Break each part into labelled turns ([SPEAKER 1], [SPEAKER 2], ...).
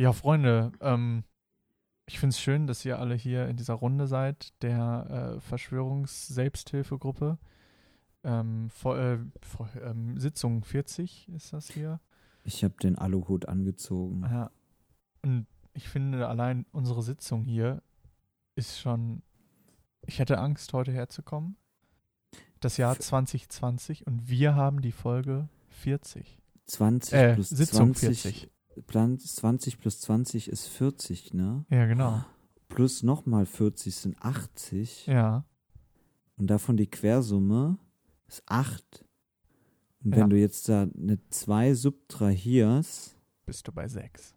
[SPEAKER 1] Ja, Freunde, ähm, ich finde es schön, dass ihr alle hier in dieser Runde seid, der äh, Verschwörungs-Selbsthilfegruppe. Ähm, vor, äh, vor, ähm, Sitzung 40 ist das hier.
[SPEAKER 2] Ich habe den Aluhut angezogen.
[SPEAKER 1] Ja. Und ich finde, allein unsere Sitzung hier ist schon. Ich hätte Angst, heute herzukommen. Das Jahr 2020 und wir haben die Folge 40.
[SPEAKER 2] 20
[SPEAKER 1] Äh,
[SPEAKER 2] plus
[SPEAKER 1] Sitzung
[SPEAKER 2] 20,
[SPEAKER 1] 40.
[SPEAKER 2] Plan- 20 plus 20 ist 40, ne?
[SPEAKER 1] Ja, genau.
[SPEAKER 2] Plus nochmal 40 sind 80.
[SPEAKER 1] Ja.
[SPEAKER 2] Und davon die Quersumme ist 8. Und
[SPEAKER 1] Ja.
[SPEAKER 2] wenn du jetzt da eine 2 subtrahierst,
[SPEAKER 1] Bist du bei 6.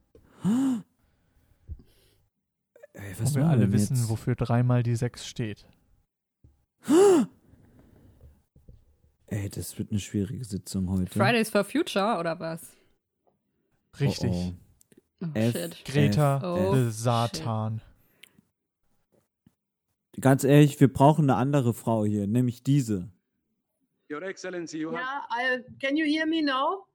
[SPEAKER 2] ey,
[SPEAKER 1] Wo
[SPEAKER 2] was
[SPEAKER 1] wir alle wissen,
[SPEAKER 2] jetzt?
[SPEAKER 1] wofür dreimal die 6 steht.
[SPEAKER 2] Ey, das wird eine schwierige Sitzung heute.
[SPEAKER 3] Fridays for Future oder was?
[SPEAKER 1] Richtig.
[SPEAKER 2] Oh,
[SPEAKER 3] Oh,
[SPEAKER 2] F.
[SPEAKER 3] shit.
[SPEAKER 1] Greta
[SPEAKER 3] Oh,
[SPEAKER 1] de Satan.
[SPEAKER 2] oh. Ganz ehrlich, wir brauchen eine andere Frau hier, nämlich diese.
[SPEAKER 4] Your Excellency, you have.
[SPEAKER 5] Yeah, I, can you hear me now?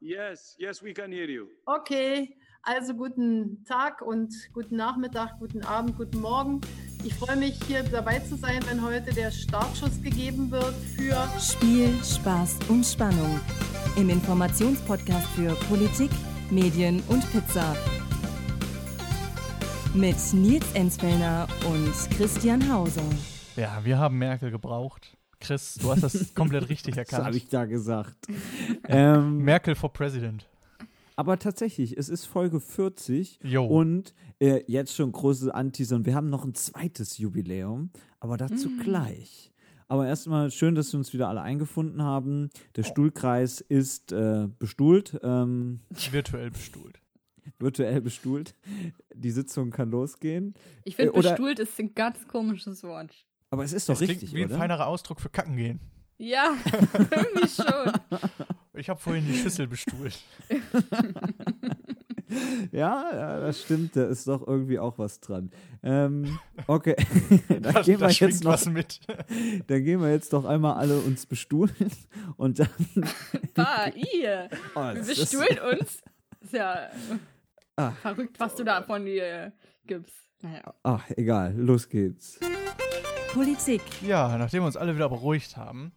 [SPEAKER 4] Yes, yes, we can hear you.
[SPEAKER 5] Okay, also guten Tag und guten Nachmittag, guten Abend, guten Morgen. Ich freue mich, hier dabei zu sein, wenn heute der Startschuss gegeben wird für
[SPEAKER 6] Spiel, Spaß und Spannung. Im Informationspodcast für Politik, Medien und Pizza. Mit Nils Enzfellner und Christian Hauser.
[SPEAKER 1] Ja, wir haben Merkel gebraucht. Chris, du hast das komplett richtig
[SPEAKER 2] Das
[SPEAKER 1] erkannt.
[SPEAKER 2] habe ich da gesagt. ähm,
[SPEAKER 1] Merkel for President.
[SPEAKER 2] aber tatsächlich, es ist Folge 40
[SPEAKER 1] Jo.
[SPEAKER 2] und äh, jetzt schon große Anteasern. Wir haben noch ein zweites Jubiläum, aber dazu
[SPEAKER 3] Mm.
[SPEAKER 2] gleich. Aber erstmal schön, dass wir uns wieder alle eingefunden haben. Der Stuhlkreis ist äh, bestuhlt, ähm,
[SPEAKER 1] Virtuell bestuhlt.
[SPEAKER 2] virtuell bestuhlt. Die Sitzung kann losgehen.
[SPEAKER 3] Ich finde,
[SPEAKER 2] Äh,
[SPEAKER 3] bestuhlt ist ein ganz komisches Wort.
[SPEAKER 2] Aber es ist doch
[SPEAKER 1] Das klingt
[SPEAKER 2] richtig,
[SPEAKER 1] wie ein
[SPEAKER 2] oder?
[SPEAKER 1] feinerer Ausdruck für Kacken gehen.
[SPEAKER 3] Ja, irgendwie schon.
[SPEAKER 1] Ich habe vorhin die Schüssel bestuhlt.
[SPEAKER 2] Ja, ja, das stimmt. Da ist doch irgendwie auch was dran. Ähm, okay, da,
[SPEAKER 1] Da,
[SPEAKER 2] gehen wir jetzt noch,
[SPEAKER 1] was mit.
[SPEAKER 2] dann gehen wir jetzt doch einmal alle uns bestuhlen und dann.
[SPEAKER 3] Bah, ihr.
[SPEAKER 2] Oh,
[SPEAKER 3] Wir
[SPEAKER 2] das ist-
[SPEAKER 3] bestuhlen uns. Ist ja
[SPEAKER 2] Ah.
[SPEAKER 3] verrückt, was du da von dir gibst. Naja.
[SPEAKER 2] Ach, egal, los geht's.
[SPEAKER 6] Politik,
[SPEAKER 1] Ja, nachdem wir uns alle wieder beruhigt haben,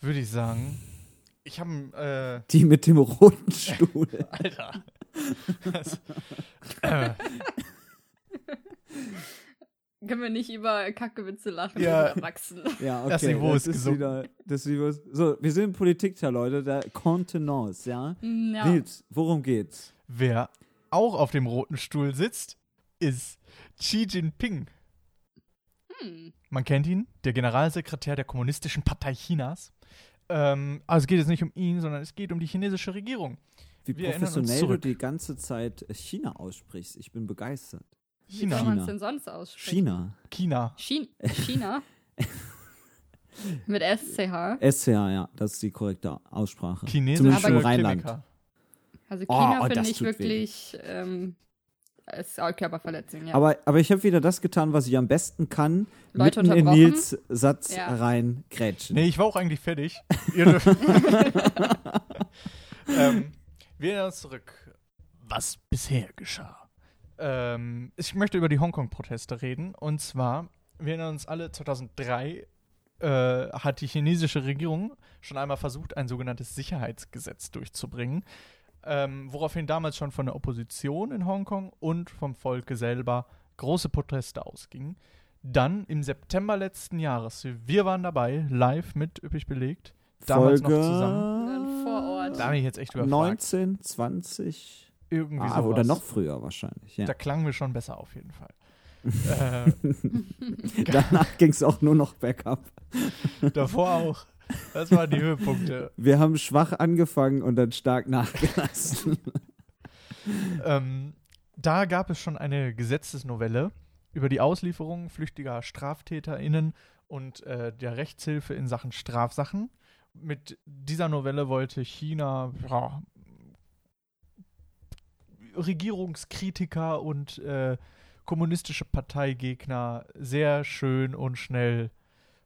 [SPEAKER 1] würde ich sagen, ich habe,
[SPEAKER 2] Die mit dem roten Stuhl.
[SPEAKER 1] äh, Alter. Das, äh,
[SPEAKER 3] Können wir nicht über Kackewitze lachen,
[SPEAKER 1] Ja.
[SPEAKER 3] ja. erwachsen.
[SPEAKER 2] Ja, okay.
[SPEAKER 1] Das Niveau ist gesunken.
[SPEAKER 2] wieder. Das Niveau ist, so, wir sind Politik da, Leute. Der Contenance, ja?
[SPEAKER 3] Ja.
[SPEAKER 2] Nils, worum geht's?
[SPEAKER 1] wer auch auf dem roten Stuhl sitzt, ist Xi Jinping.
[SPEAKER 3] Hm.
[SPEAKER 1] Man kennt ihn, der Generalsekretär der Kommunistischen Partei Chinas. Ähm, also es geht jetzt nicht um ihn, sondern es geht um die chinesische Regierung.
[SPEAKER 2] Wie
[SPEAKER 1] Wir
[SPEAKER 2] professionell du die ganze Zeit China aussprichst. Ich bin begeistert.
[SPEAKER 3] Wie
[SPEAKER 1] China.
[SPEAKER 3] soll man
[SPEAKER 2] China.
[SPEAKER 3] es denn sonst aussprechen?
[SPEAKER 2] China.
[SPEAKER 1] China.
[SPEAKER 3] Chin China. Mit SCH.
[SPEAKER 2] SCH, ja, das ist die korrekte Aussprache.
[SPEAKER 1] Chinesische
[SPEAKER 2] Zumindest im Rheinland.
[SPEAKER 1] Kliniker.
[SPEAKER 3] Also
[SPEAKER 2] Oh,
[SPEAKER 3] China
[SPEAKER 2] oh,
[SPEAKER 3] finde
[SPEAKER 2] das
[SPEAKER 3] ich wirklich ähm, ist auch Körperverletzung, ja.
[SPEAKER 2] Aber, aber ich habe wieder das getan, was ich am besten kann.
[SPEAKER 3] Leute
[SPEAKER 2] mitten in
[SPEAKER 3] unterbrochen?
[SPEAKER 2] Nils Satz
[SPEAKER 3] Ja.
[SPEAKER 2] rein grätschen.
[SPEAKER 1] Nee, ich war auch eigentlich fertig. Ihr dürft- ähm, wir erinnern uns zurück, was bisher geschah. Ähm, ich möchte über die Hongkong-Proteste reden. Und zwar, wir erinnern uns alle, 2003 äh, hat die chinesische Regierung schon einmal versucht, ein sogenanntes Sicherheitsgesetz durchzubringen, ähm, woraufhin damals schon von der Opposition in Hongkong und vom Volke selber große Proteste ausgingen. Dann im September letzten Jahres, wir waren dabei, live mit üppig belegt, damals
[SPEAKER 2] Folge
[SPEAKER 1] noch zusammen.
[SPEAKER 3] Vor Ort.
[SPEAKER 1] Da bin ich jetzt echt überfragt.
[SPEAKER 2] 19, 20.
[SPEAKER 1] Irgendwie
[SPEAKER 2] Ah,
[SPEAKER 1] sowas.
[SPEAKER 2] oder noch früher wahrscheinlich. Ja.
[SPEAKER 1] Da klangen wir schon besser auf jeden Fall. äh,
[SPEAKER 2] Danach ging es auch nur noch bergab.
[SPEAKER 1] davor auch. Das waren die Höhepunkte.
[SPEAKER 2] Wir haben schwach angefangen und dann stark nachgelassen.
[SPEAKER 1] Ähm, da gab es schon eine Gesetzesnovelle über die Auslieferung flüchtiger StraftäterInnen und äh, der Rechtshilfe in Sachen Strafsachen. Mit dieser Novelle wollte China ja, Regierungskritiker und äh, kommunistische Parteigegner sehr schön und schnell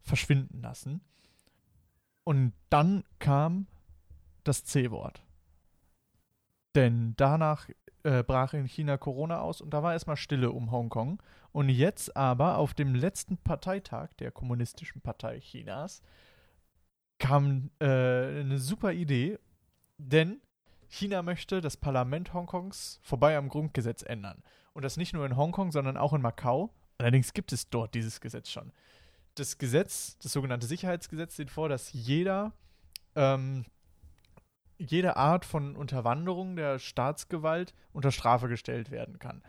[SPEAKER 1] verschwinden lassen. Und dann kam das C-Wort. Denn danach äh, brach in China Corona aus und da war erstmal Stille um Hongkong. Und jetzt aber auf dem letzten Parteitag der Kommunistischen Partei Chinas kam äh, eine super Idee, denn China möchte das Parlament Hongkongs vorbei am Grundgesetz ändern. Und das nicht nur in Hongkong, sondern auch in Macau. Allerdings gibt es dort dieses Gesetz schon. Das Gesetz, das sogenannte Sicherheitsgesetz, sieht vor, dass jeder ähm, jede Art von Unterwanderung der Staatsgewalt unter Strafe gestellt werden kann.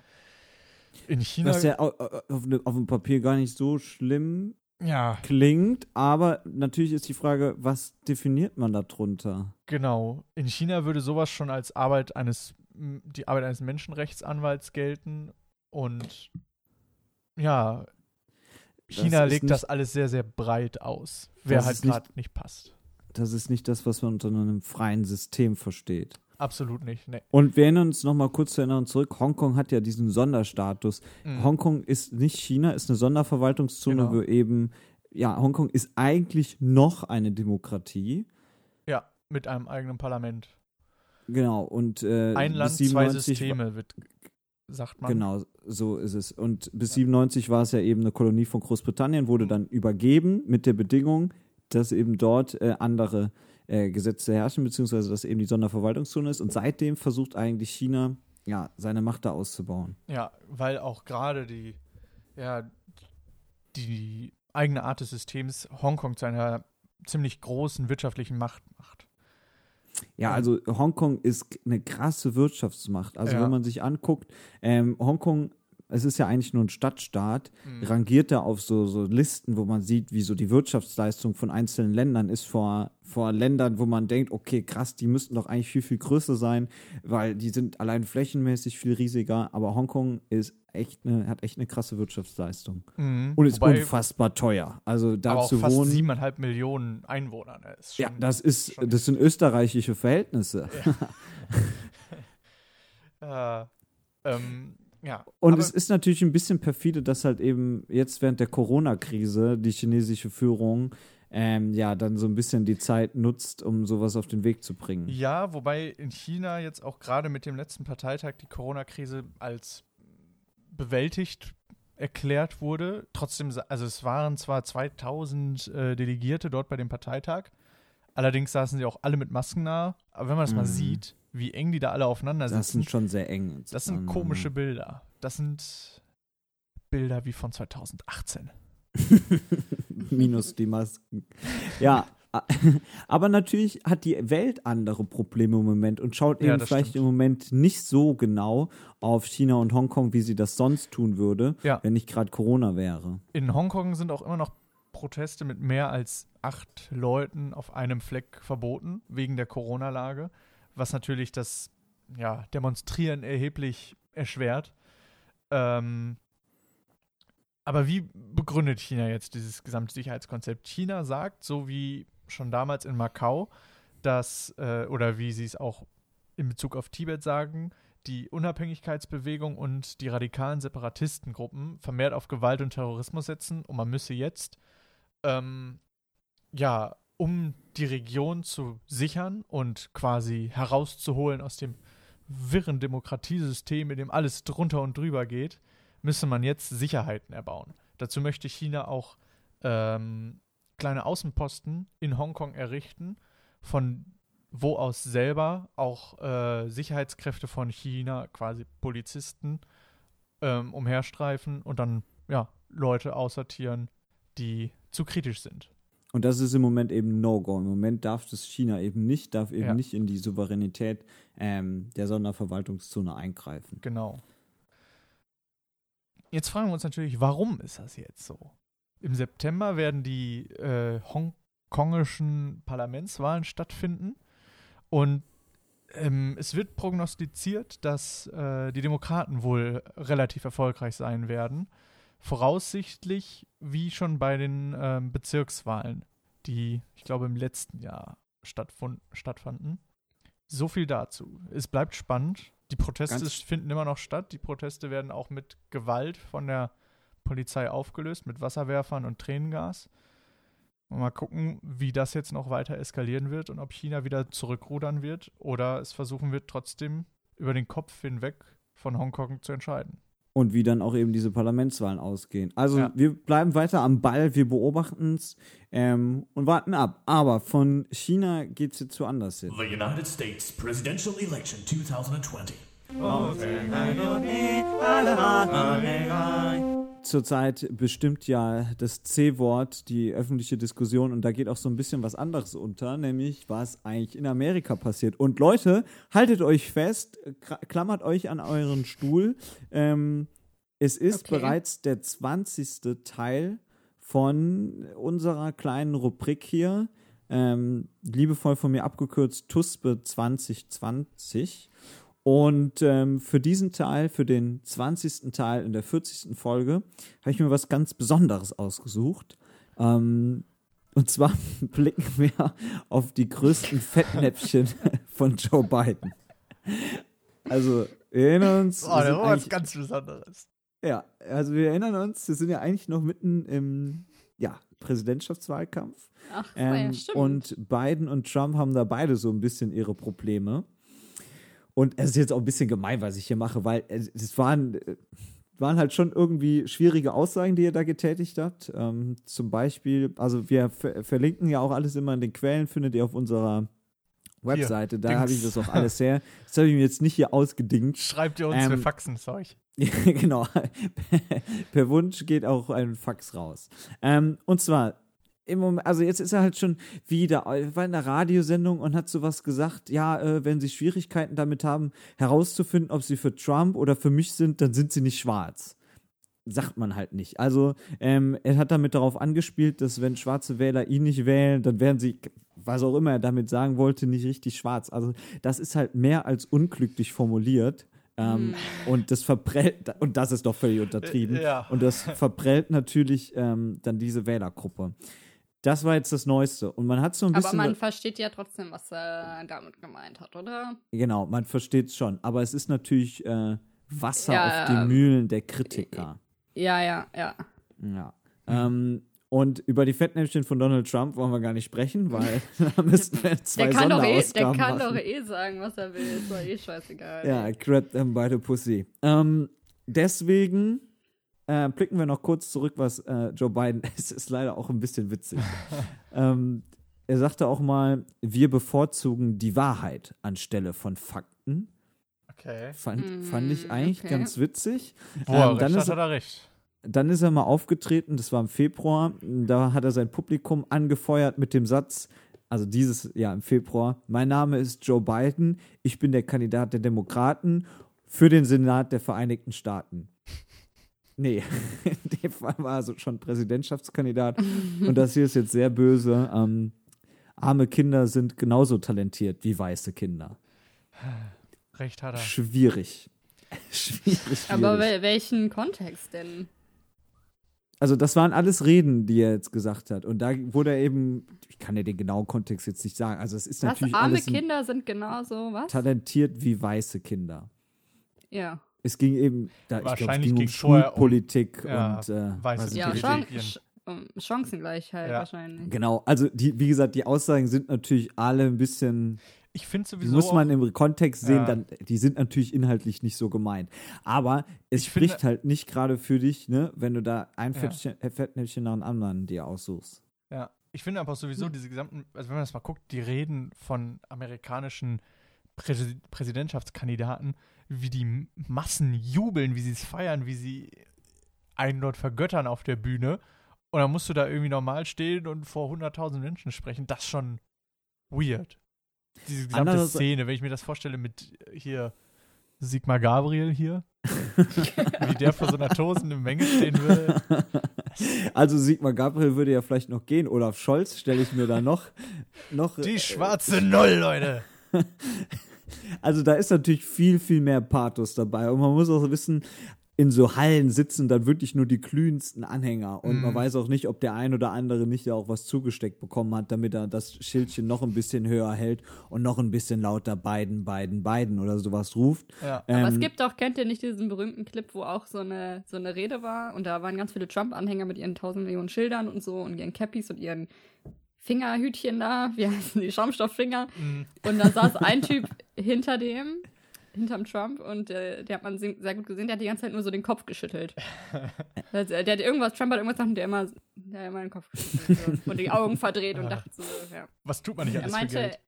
[SPEAKER 1] In China.
[SPEAKER 2] Was ja au- au- auf, ne- auf dem Papier gar nicht so schlimm
[SPEAKER 1] ja,
[SPEAKER 2] klingt, aber natürlich ist die Frage, was definiert man darunter?
[SPEAKER 1] genau. In China würde sowas schon als Arbeit eines, die Arbeit eines Menschenrechtsanwalts gelten. Und ja,
[SPEAKER 2] Das
[SPEAKER 1] China
[SPEAKER 2] ist
[SPEAKER 1] legt
[SPEAKER 2] nicht-
[SPEAKER 1] das alles sehr, sehr breit aus. Wer
[SPEAKER 2] Das
[SPEAKER 1] halt
[SPEAKER 2] ist nicht-
[SPEAKER 1] gerade nicht passt.
[SPEAKER 2] Das ist nicht das, was man unter einem freien System versteht.
[SPEAKER 1] Absolut nicht. Nee.
[SPEAKER 2] Und wir erinnern uns nochmal kurz zu erinnern zurück, Hongkong hat ja diesen Sonderstatus.
[SPEAKER 1] Mhm.
[SPEAKER 2] Hongkong ist nicht China, ist eine Sonderverwaltungszone,
[SPEAKER 1] Genau.
[SPEAKER 2] wo eben, ja, Hongkong ist eigentlich noch eine Demokratie.
[SPEAKER 1] Ja, mit einem eigenen Parlament.
[SPEAKER 2] Genau, und äh,
[SPEAKER 1] Ein Land, zwei
[SPEAKER 2] 97
[SPEAKER 1] Systeme, wird, sagt man.
[SPEAKER 2] Genau, so ist es. Und bis 97 war es ja eben eine Kolonie von Großbritannien, wurde dann übergeben mit der Bedingung, dass eben dort äh, andere äh, Gesetze herrschen, beziehungsweise dass eben die Sonderverwaltungszone ist. Und seitdem versucht eigentlich China, ja, seine Macht da auszubauen.
[SPEAKER 1] Ja, weil auch gerade die, ja, die eigene Art des Systems Hongkong zu einer ziemlich großen wirtschaftlichen Macht macht.
[SPEAKER 2] Ja, also Hongkong ist eine krasse Wirtschaftsmacht. Also
[SPEAKER 1] Ja.
[SPEAKER 2] wenn man sich anguckt, ähm, Hongkong, es ist ja eigentlich nur ein Stadtstaat,
[SPEAKER 1] Mhm.
[SPEAKER 2] rangiert da auf so, so Listen, wo man sieht, wie so die Wirtschaftsleistung von einzelnen Ländern ist vor, vor Ländern, wo man denkt, okay, krass, die müssten doch eigentlich viel, viel größer sein, weil die sind allein flächenmäßig viel riesiger, aber Hongkong ist echt eine, hat echt eine krasse Wirtschaftsleistung.
[SPEAKER 1] Mhm.
[SPEAKER 2] Und ist
[SPEAKER 1] Wobei,
[SPEAKER 2] unfassbar teuer. Also da
[SPEAKER 1] aber auch
[SPEAKER 2] zu
[SPEAKER 1] fast
[SPEAKER 2] wohnen.
[SPEAKER 1] siebeneinhalb Millionen Einwohner. Ne? Ist
[SPEAKER 2] Ja,
[SPEAKER 1] schon-
[SPEAKER 2] das ist,
[SPEAKER 1] schon-
[SPEAKER 2] das sind österreichische Verhältnisse.
[SPEAKER 1] äh, ähm, ja.
[SPEAKER 2] Und es ist natürlich ein bisschen perfide, dass halt eben jetzt während der Corona-Krise die chinesische Führung ähm, ja dann so ein bisschen die Zeit nutzt, um sowas auf den Weg zu bringen.
[SPEAKER 1] Ja, wobei in China jetzt auch gerade mit dem letzten Parteitag die Corona-Krise als bewältigt erklärt wurde. Trotzdem, also es waren zwar 2000 äh, Delegierte dort bei dem Parteitag, allerdings saßen sie auch alle mit Masken nah. Aber wenn man das mal
[SPEAKER 2] Mhm.
[SPEAKER 1] sieht, wie eng die da alle aufeinander
[SPEAKER 2] Das
[SPEAKER 1] sitzen,
[SPEAKER 2] sind schon sehr eng.
[SPEAKER 1] das sind komische Bilder. Das sind Bilder wie von 2018.
[SPEAKER 2] Minus die Masken. Ja, aber natürlich hat die Welt andere Probleme im Moment und schaut
[SPEAKER 1] Ja,
[SPEAKER 2] eben
[SPEAKER 1] das
[SPEAKER 2] vielleicht
[SPEAKER 1] stimmt.
[SPEAKER 2] im Moment nicht so genau auf China und Hongkong, wie sie das sonst tun würde,
[SPEAKER 1] Ja.
[SPEAKER 2] wenn nicht gerade Corona wäre.
[SPEAKER 1] In Hongkong sind auch immer noch Proteste mit mehr als acht Leuten auf einem Fleck verboten, wegen der Corona-Lage, was natürlich das ja, Demonstrieren erheblich erschwert. Ähm, aber wie begründet China jetzt dieses gesamte Sicherheitskonzept? China sagt, so wie schon damals in Macau, dass, äh, oder wie sie es auch in Bezug auf Tibet sagen, die Unabhängigkeitsbewegung und die radikalen Separatistengruppen vermehrt auf Gewalt und Terrorismus setzen und man müsse jetzt, ähm, ja, um die Region zu sichern und quasi herauszuholen aus dem wirren Demokratiesystem, in dem alles drunter und drüber geht, müsse man jetzt Sicherheiten erbauen. Dazu möchte China auch ähm, kleine Außenposten in Hongkong errichten, von wo aus selber auch äh, Sicherheitskräfte von China, quasi Polizisten, ähm, umherstreifen und dann ja, Leute aussortieren, die zu kritisch sind.
[SPEAKER 2] Und das ist im Moment eben No-Go. Im Moment darf das China eben nicht, darf eben
[SPEAKER 1] Ja.
[SPEAKER 2] nicht in die Souveränität ähm, der Sonderverwaltungszone eingreifen.
[SPEAKER 1] Genau. Jetzt fragen wir uns natürlich, warum ist das jetzt so? Im September werden die äh, hongkongischen Parlamentswahlen stattfinden und ähm, es wird prognostiziert, dass äh, die Demokraten wohl relativ erfolgreich sein werden. Voraussichtlich wie schon bei den ähm, Bezirkswahlen, die ich glaube im letzten Jahr stattfanden. So viel dazu. Es bleibt spannend. Die Proteste
[SPEAKER 2] Ganz-
[SPEAKER 1] finden immer noch statt. Die Proteste werden auch mit Gewalt von der Polizei aufgelöst, mit Wasserwerfern und Tränengas. Und mal gucken, wie das jetzt noch weiter eskalieren wird und ob China wieder zurückrudern wird oder es versuchen wird, trotzdem über den Kopf hinweg von Hongkong zu entscheiden.
[SPEAKER 2] Und wie dann auch eben diese Parlamentswahlen ausgehen. Also
[SPEAKER 1] Ja.
[SPEAKER 2] wir bleiben weiter am Ball, wir beobachten es ähm, und warten ab. Aber von China geht es jetzt woanders hin.
[SPEAKER 7] The United States presidential election 2020.
[SPEAKER 2] Zurzeit bestimmt ja das C-Wort die öffentliche Diskussion und da geht auch so ein bisschen was anderes unter, nämlich was eigentlich in Amerika passiert. Und Leute, haltet euch fest, klammert euch an euren Stuhl. Ähm, es ist
[SPEAKER 3] Okay.
[SPEAKER 2] bereits der 20. Teil von unserer kleinen Rubrik hier. Ähm, liebevoll von mir abgekürzt TUSPE 2020. Und ähm, für diesen Teil, für den 20. Teil in der 40. Folge, habe ich mir was ganz Besonderes ausgesucht. Ähm, und zwar blicken wir auf die größten Fettnäpfchen von Joe Biden. Also, wir erinnern uns.
[SPEAKER 1] Oh,
[SPEAKER 2] wir
[SPEAKER 1] der
[SPEAKER 2] sind
[SPEAKER 1] war was ganz Besonderes.
[SPEAKER 2] ja, also wir erinnern uns, wir sind ja eigentlich noch mitten im ja, Präsidentschaftswahlkampf.
[SPEAKER 3] Ach, das war ja
[SPEAKER 2] Ähm,
[SPEAKER 3] stimmt.
[SPEAKER 2] und Biden und Trump haben da beide so ein bisschen ihre Probleme. Und es ist jetzt auch ein bisschen gemein, was ich hier mache, weil es, waren, äh, waren halt schon irgendwie schwierige Aussagen, die er da getätigt hat. Ähm, zum Beispiel, also wir ver verlinken ja auch alles immer in den Quellen, findet ihr auf unserer Webseite. da habe ich das auch alles her. Das habe ich mir jetzt nicht hier ausgedingt.
[SPEAKER 1] Schreibt ihr uns, wir
[SPEAKER 2] Ähm,
[SPEAKER 1] faxen es euch.
[SPEAKER 2] genau. per Wunsch geht auch ein Fax raus. Ähm, und zwar, im Moment, also jetzt ist er halt schon wieder, er war in der Radiosendung und hat sowas gesagt, ja, äh, wenn sie Schwierigkeiten damit haben, herauszufinden, ob sie für Trump oder für mich sind, dann sind sie nicht schwarz. Sagt man halt nicht. Also, ähm, er hat damit darauf angespielt, dass wenn schwarze Wähler ihn nicht wählen, dann werden sie, was auch immer er damit sagen wollte, nicht richtig schwarz. Also, das ist halt mehr als unglücklich formuliert. Ähm, Und das verprellt, und das ist doch völlig untertrieben.
[SPEAKER 1] Äh, ja.
[SPEAKER 2] Und das verprellt natürlich ähm, dann diese Wählergruppe. Das war jetzt das Neueste. Und man hat so ein
[SPEAKER 3] Aber
[SPEAKER 2] bisschen.
[SPEAKER 3] man versteht ja trotzdem, was er damit gemeint hat, oder?
[SPEAKER 2] genau, man versteht es schon. Aber es ist natürlich äh, Wasser
[SPEAKER 3] Ja,
[SPEAKER 2] auf die
[SPEAKER 3] ähm,
[SPEAKER 2] Mühlen der Kritiker.
[SPEAKER 3] Ja, ja, ja.
[SPEAKER 2] Ja. Ähm, und über die Fettnäpfchen von Donald Trump wollen wir gar nicht sprechen, weil da müssten wir zwei
[SPEAKER 3] Der kann, doch eh, der kann
[SPEAKER 2] machen.
[SPEAKER 3] doch eh sagen, was er will. Ist doch eh scheißegal.
[SPEAKER 2] Ja, grab them by the pussy. Ähm, deswegen äh, blicken wir noch kurz zurück, was äh, Joe Biden, es ist leider auch ein bisschen witzig. ähm, er sagte auch mal, wir bevorzugen die Wahrheit anstelle von Fakten.
[SPEAKER 1] Okay.
[SPEAKER 2] Fand,
[SPEAKER 3] Mm,
[SPEAKER 2] fand ich eigentlich
[SPEAKER 3] okay.
[SPEAKER 2] ganz witzig.
[SPEAKER 1] Er
[SPEAKER 2] Ähm, dann
[SPEAKER 1] recht
[SPEAKER 2] ist-
[SPEAKER 1] hat er recht.
[SPEAKER 2] Dann ist er mal aufgetreten, das war im Februar. Da hat er sein Publikum angefeuert mit dem Satz, also dieses Jahr im Februar, mein Name ist Joe Biden, ich bin der Kandidat der Demokraten für den Senat der Vereinigten Staaten. Nee, in dem Fall war er so schon Präsidentschaftskandidat. Und das hier ist jetzt sehr böse. Ähm, arme Kinder sind genauso talentiert wie weiße Kinder.
[SPEAKER 1] Recht hat er.
[SPEAKER 2] Schwierig. schwierig, schwierig.
[SPEAKER 3] Aber wel welchen Kontext denn?
[SPEAKER 2] Also das waren alles Reden, die er jetzt gesagt hat. Und da wurde er eben, ich kann ja den genauen Kontext jetzt nicht sagen. Also es ist
[SPEAKER 3] Was?
[SPEAKER 2] natürlich
[SPEAKER 3] Arme Kinder sind genauso, was?
[SPEAKER 2] talentiert wie weiße Kinder.
[SPEAKER 3] Ja.
[SPEAKER 2] Es ging eben, da, ich glaube, es
[SPEAKER 1] Wahrscheinlich
[SPEAKER 2] ging um
[SPEAKER 1] ging's vorher um-
[SPEAKER 2] Politik
[SPEAKER 1] ja,
[SPEAKER 2] und äh, weiß
[SPEAKER 3] Ja. Chan Chancengleichheit
[SPEAKER 1] Ja.
[SPEAKER 3] wahrscheinlich.
[SPEAKER 2] Genau, also die, wie gesagt, die Aussagen sind natürlich alle ein bisschen,
[SPEAKER 1] Ich finde
[SPEAKER 2] die
[SPEAKER 1] sowieso.
[SPEAKER 2] muss man im Kontext sehen,
[SPEAKER 1] Ja.
[SPEAKER 2] dann, die sind natürlich inhaltlich nicht so gemeint. Aber es
[SPEAKER 1] Ich finde-
[SPEAKER 2] spricht halt nicht gerade für dich, ne, wenn du da ein
[SPEAKER 1] Ja.
[SPEAKER 2] Äh, Fettnäpfchen nach dem anderen dir aussuchst.
[SPEAKER 1] Ja, ich finde aber sowieso diese gesamten, also wenn man das mal guckt, die Reden von amerikanischen Präsi Präsidentschaftskandidaten, wie die Massen jubeln, wie sie es feiern, wie sie einen dort vergöttern auf der Bühne. Und dann musst du da irgendwie normal stehen und vor 100.000 Menschen sprechen. Das ist schon weird. Diese gesamte
[SPEAKER 2] Andererseits-
[SPEAKER 1] Szene, wenn ich mir das vorstelle mit äh, hier Sigmar Gabriel hier, wie der vor so einer tosenden Menge stehen würde.
[SPEAKER 2] Also Sigmar Gabriel würde ja vielleicht noch gehen. Olaf Scholz stelle ich mir da noch. noch
[SPEAKER 1] Die schwarze Null, Leute.
[SPEAKER 2] Also da ist natürlich viel, viel mehr Pathos dabei. Und man muss auch wissen, in so Hallen sitzen dann wirklich nur die glühendsten Anhänger. Und man
[SPEAKER 1] Mhm.
[SPEAKER 2] weiß auch nicht, ob der ein oder andere nicht ja auch was zugesteckt bekommen hat, damit er das Schildchen noch ein bisschen höher hält und noch ein bisschen lauter Biden, Biden, Biden oder sowas ruft.
[SPEAKER 1] Ja.
[SPEAKER 3] Aber es
[SPEAKER 2] Ähm,
[SPEAKER 3] gibt doch, kennt ihr nicht diesen berühmten Clip, wo auch so eine, so eine Rede war und da waren ganz viele Trump-Anhänger mit ihren tausend Millionen Schildern und so und ihren Cappies und ihren Fingerhütchen da, wie heißen die, Schaumstofffinger.
[SPEAKER 1] Mhm.
[SPEAKER 3] Und dann saß ein Typ hinter dem hinterm Trump und äh, der hat man se- sehr gut gesehen, der hat die ganze Zeit nur so den Kopf geschüttelt. also, der hat irgendwas, Trump hat irgendwas gesagt und der immer, der hat immer den Kopf geschüttelt so, und die Augen verdreht und dachte so, ja.
[SPEAKER 1] Was tut man nicht
[SPEAKER 3] Er
[SPEAKER 1] alles für
[SPEAKER 3] meinte,
[SPEAKER 1] Geld?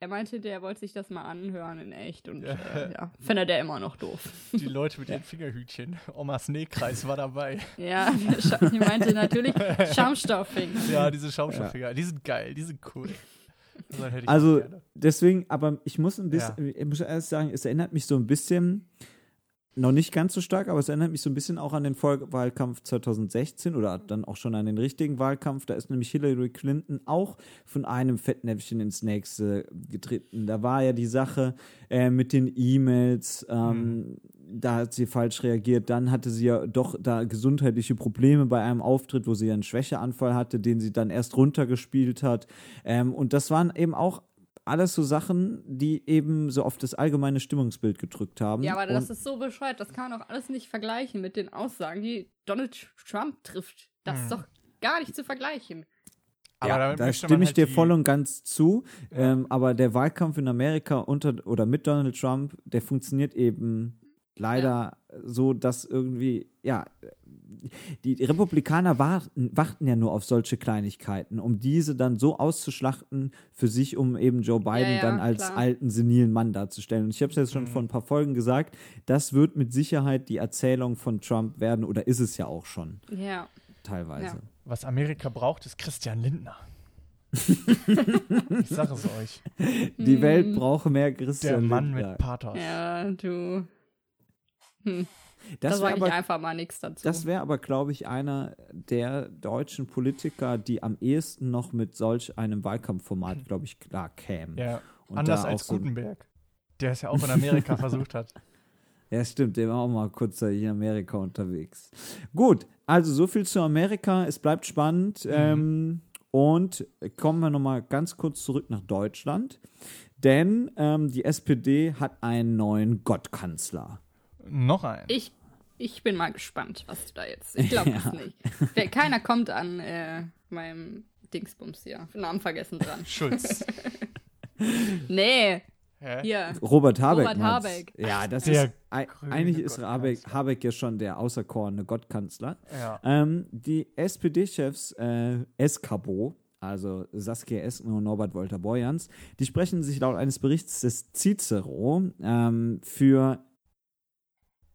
[SPEAKER 3] er meinte, der wollte sich das mal anhören in echt und
[SPEAKER 1] Ja.
[SPEAKER 3] äh, ja, findet er immer noch doof.
[SPEAKER 1] Die Leute mit den Fingerhütchen. Omas Nähkreis war dabei.
[SPEAKER 3] Ja, der die meinte natürlich Schaumstoffing.
[SPEAKER 1] Ja, diese Schaumstofffinger. Die sind geil, die sind cool. So
[SPEAKER 2] Also deswegen, aber ich muss ein bisschen, ich muss erst sagen, es erinnert mich so ein bisschen, noch nicht ganz so stark, aber es erinnert mich so ein bisschen auch an den Wahlkampf 2016 oder dann auch schon an den richtigen Wahlkampf. Da ist nämlich Hillary Clinton auch von einem Fettnäpfchen ins nächste getreten. Da war ja die Sache äh, mit den E-Mails, ähm, da hat sie falsch reagiert. Dann hatte sie ja doch da gesundheitliche Probleme bei einem Auftritt, wo sie einen Schwächeanfall hatte, den sie dann erst runtergespielt hat. Ähm, und das waren eben auch alles so Sachen, die eben so auf das allgemeine Stimmungsbild gedrückt haben.
[SPEAKER 3] Ja, aber das
[SPEAKER 2] Und-
[SPEAKER 3] ist so bescheuert. Das kann man auch alles nicht vergleichen mit den Aussagen, die Donald Trump trifft. Das ist doch gar nicht zu vergleichen.
[SPEAKER 1] Aber
[SPEAKER 2] ja, da stimme ich
[SPEAKER 1] halt
[SPEAKER 2] dir voll und ganz zu. Ähm, aber der Wahlkampf in Amerika unter oder mit Donald Trump, der funktioniert eben leider so, dass irgendwie, ja, die Republikaner warten, warten ja nur auf solche Kleinigkeiten, um diese dann so auszuschlachten für sich, um eben Joe Biden
[SPEAKER 3] Ja, ja,
[SPEAKER 2] dann als
[SPEAKER 3] klar.
[SPEAKER 2] alten, senilen Mann darzustellen. Und ich habe es jetzt schon vor ein paar Folgen gesagt, das wird mit Sicherheit die Erzählung von Trump werden oder ist es ja auch schon
[SPEAKER 3] Ja.
[SPEAKER 2] teilweise.
[SPEAKER 3] Ja.
[SPEAKER 1] Was Amerika braucht, ist Christian Lindner. ich sage es euch.
[SPEAKER 2] Die. Welt braucht mehr
[SPEAKER 1] Der
[SPEAKER 2] Christian
[SPEAKER 1] Mann
[SPEAKER 2] Lindner.
[SPEAKER 1] mit Pathos.
[SPEAKER 3] Ja, du. Hm.
[SPEAKER 2] Das
[SPEAKER 3] Das
[SPEAKER 2] wäre
[SPEAKER 3] sage ich
[SPEAKER 2] aber,
[SPEAKER 3] einfach mal nichts dazu.
[SPEAKER 2] das wär aber glaube ich, einer der deutschen Politiker, die am ehesten noch mit solch einem Wahlkampfformat, glaube ich, klar kämen.
[SPEAKER 1] Ja,
[SPEAKER 2] Und
[SPEAKER 1] anders
[SPEAKER 2] da auch
[SPEAKER 1] als
[SPEAKER 2] so-
[SPEAKER 1] Gutenberg, der es ja auch in Amerika versucht hat.
[SPEAKER 2] Ja, stimmt, der war auch mal kurz in Amerika unterwegs. Gut, also so viel zu Amerika. Es bleibt spannend. Ähm, und kommen wir nochmal ganz kurz zurück nach Deutschland. Denn ähm, die SPD hat einen neuen Gottkanzler.
[SPEAKER 1] Noch ein.
[SPEAKER 3] ich, ich bin mal gespannt, was du da jetzt. Ich glaube es nicht. Wer- Keiner kommt an äh, meinem Dingsbums hier. Namen vergessen dran.
[SPEAKER 1] Schulz.
[SPEAKER 3] Nee,
[SPEAKER 1] Hä?
[SPEAKER 3] hier.
[SPEAKER 2] Robert Habeck.
[SPEAKER 3] Robert Habeck.
[SPEAKER 2] Ja, das
[SPEAKER 1] Der
[SPEAKER 2] ist eigentlich ist Habeck. Habeck ja schon der auserkorene Gottkanzler.
[SPEAKER 1] Ja.
[SPEAKER 2] Ähm, die SPD-Chefs äh, Eskabo, also Saskia Esken und Norbert Wolter-Borjans, die sprechen sich laut eines Berichts des Cicero ähm, für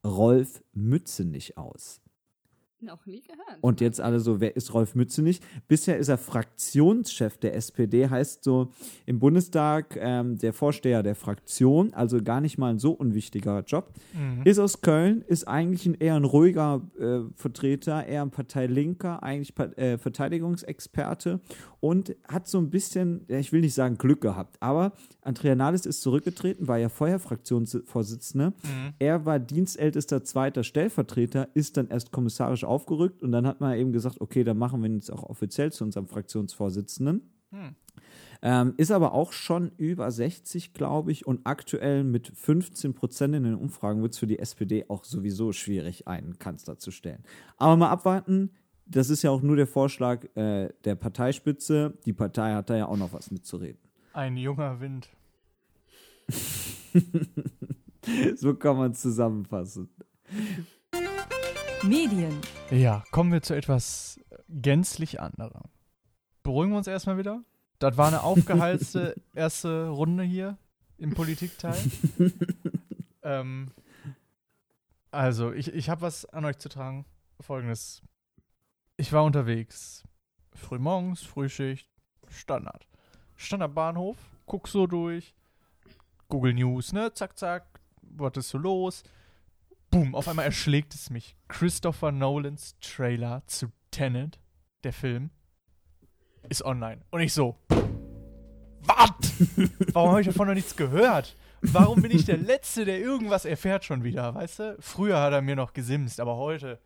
[SPEAKER 2] Rolf Mützenich aus.
[SPEAKER 3] Noch nie gehört.
[SPEAKER 2] Und jetzt alle so, wer ist Rolf Mützenich? Bisher ist er Fraktionschef der SPD, heißt so im Bundestag ähm, der Vorsteher der Fraktion, also gar nicht mal ein so unwichtiger Job.
[SPEAKER 1] Mhm.
[SPEAKER 2] Ist aus Köln, ist eigentlich ein, eher ein ruhiger äh, Vertreter, eher ein Parteilinker, eigentlich Pa- äh, Verteidigungsexperte und hat so ein bisschen, ja, ich will nicht sagen Glück gehabt, aber Andrea Nahles ist zurückgetreten, war ja vorher Fraktionsvorsitzende.
[SPEAKER 1] Mhm.
[SPEAKER 2] Er war dienstältester zweiter Stellvertreter, ist dann erst kommissarisch aufgerückt und dann hat man eben gesagt, okay, dann machen wir ihn jetzt auch offiziell zu unserem Fraktionsvorsitzenden.
[SPEAKER 1] Hm.
[SPEAKER 2] Ähm, ist aber auch schon über 60, glaube ich, und aktuell mit 15 Prozent in den Umfragen wird es für die SPD auch sowieso schwierig, einen Kanzler zu stellen. Aber mal abwarten. Das ist ja auch nur der Vorschlag äh, der Parteispitze. Die Partei hat da ja auch noch was mitzureden.
[SPEAKER 1] Ein junger Wind.
[SPEAKER 2] so kann man es zusammenfassen.
[SPEAKER 6] Medien,
[SPEAKER 1] Ja, kommen wir zu etwas gänzlich anderem. Beruhigen wir uns erstmal wieder. Das war eine aufgeheizte erste Runde hier im Politikteil. ähm, also, ich, ich habe was an euch zu tragen. Folgendes. Ich war unterwegs. Frühmorgens, Frühschicht, Standard. Standardbahnhof, guck so durch. Google News, ne? Zack, zack. Was ist so los? Boom, auf einmal erschlägt es mich. Christopher Nolans Trailer zu Tenet, der Film, ist online. Und ich so, was? Warum habe ich davon noch nichts gehört? Warum bin ich der Letzte, der irgendwas erfährt schon wieder, weißt du? Früher hat er mir noch gesimst, aber heute,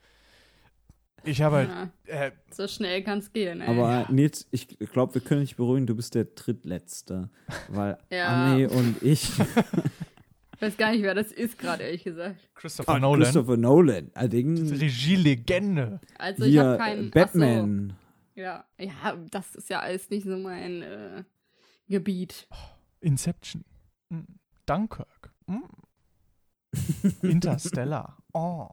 [SPEAKER 1] ich habe halt,
[SPEAKER 3] Ja,
[SPEAKER 1] äh,
[SPEAKER 3] so schnell kann es gehen. Ey.
[SPEAKER 2] Aber Nils, ich glaube, wir können dich beruhigen, du bist der drittletzte. Weil
[SPEAKER 3] Ja.
[SPEAKER 2] Anne und ich,
[SPEAKER 3] ich weiß gar nicht, wer das ist gerade, ehrlich gesagt.
[SPEAKER 1] Christopher
[SPEAKER 2] Ah,
[SPEAKER 1] Nolan,
[SPEAKER 2] Christopher Nolan, allerdings
[SPEAKER 1] Regielegende.
[SPEAKER 3] Also ich
[SPEAKER 2] hier
[SPEAKER 3] habe keinen.
[SPEAKER 2] Batman.
[SPEAKER 3] So, ja, ja, das ist ja alles nicht so mein äh, Gebiet.
[SPEAKER 1] Inception. Mm. Dunkirk. Mm. Interstellar. Oh.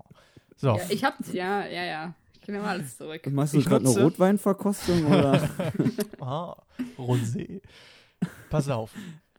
[SPEAKER 1] So.
[SPEAKER 3] Ja, ich hab's, ja, ja, ja. Ich nehme alles zurück.
[SPEAKER 2] Machst du gerade eine Rotweinverkostung oder?
[SPEAKER 1] Ah, Rosé. Pass auf.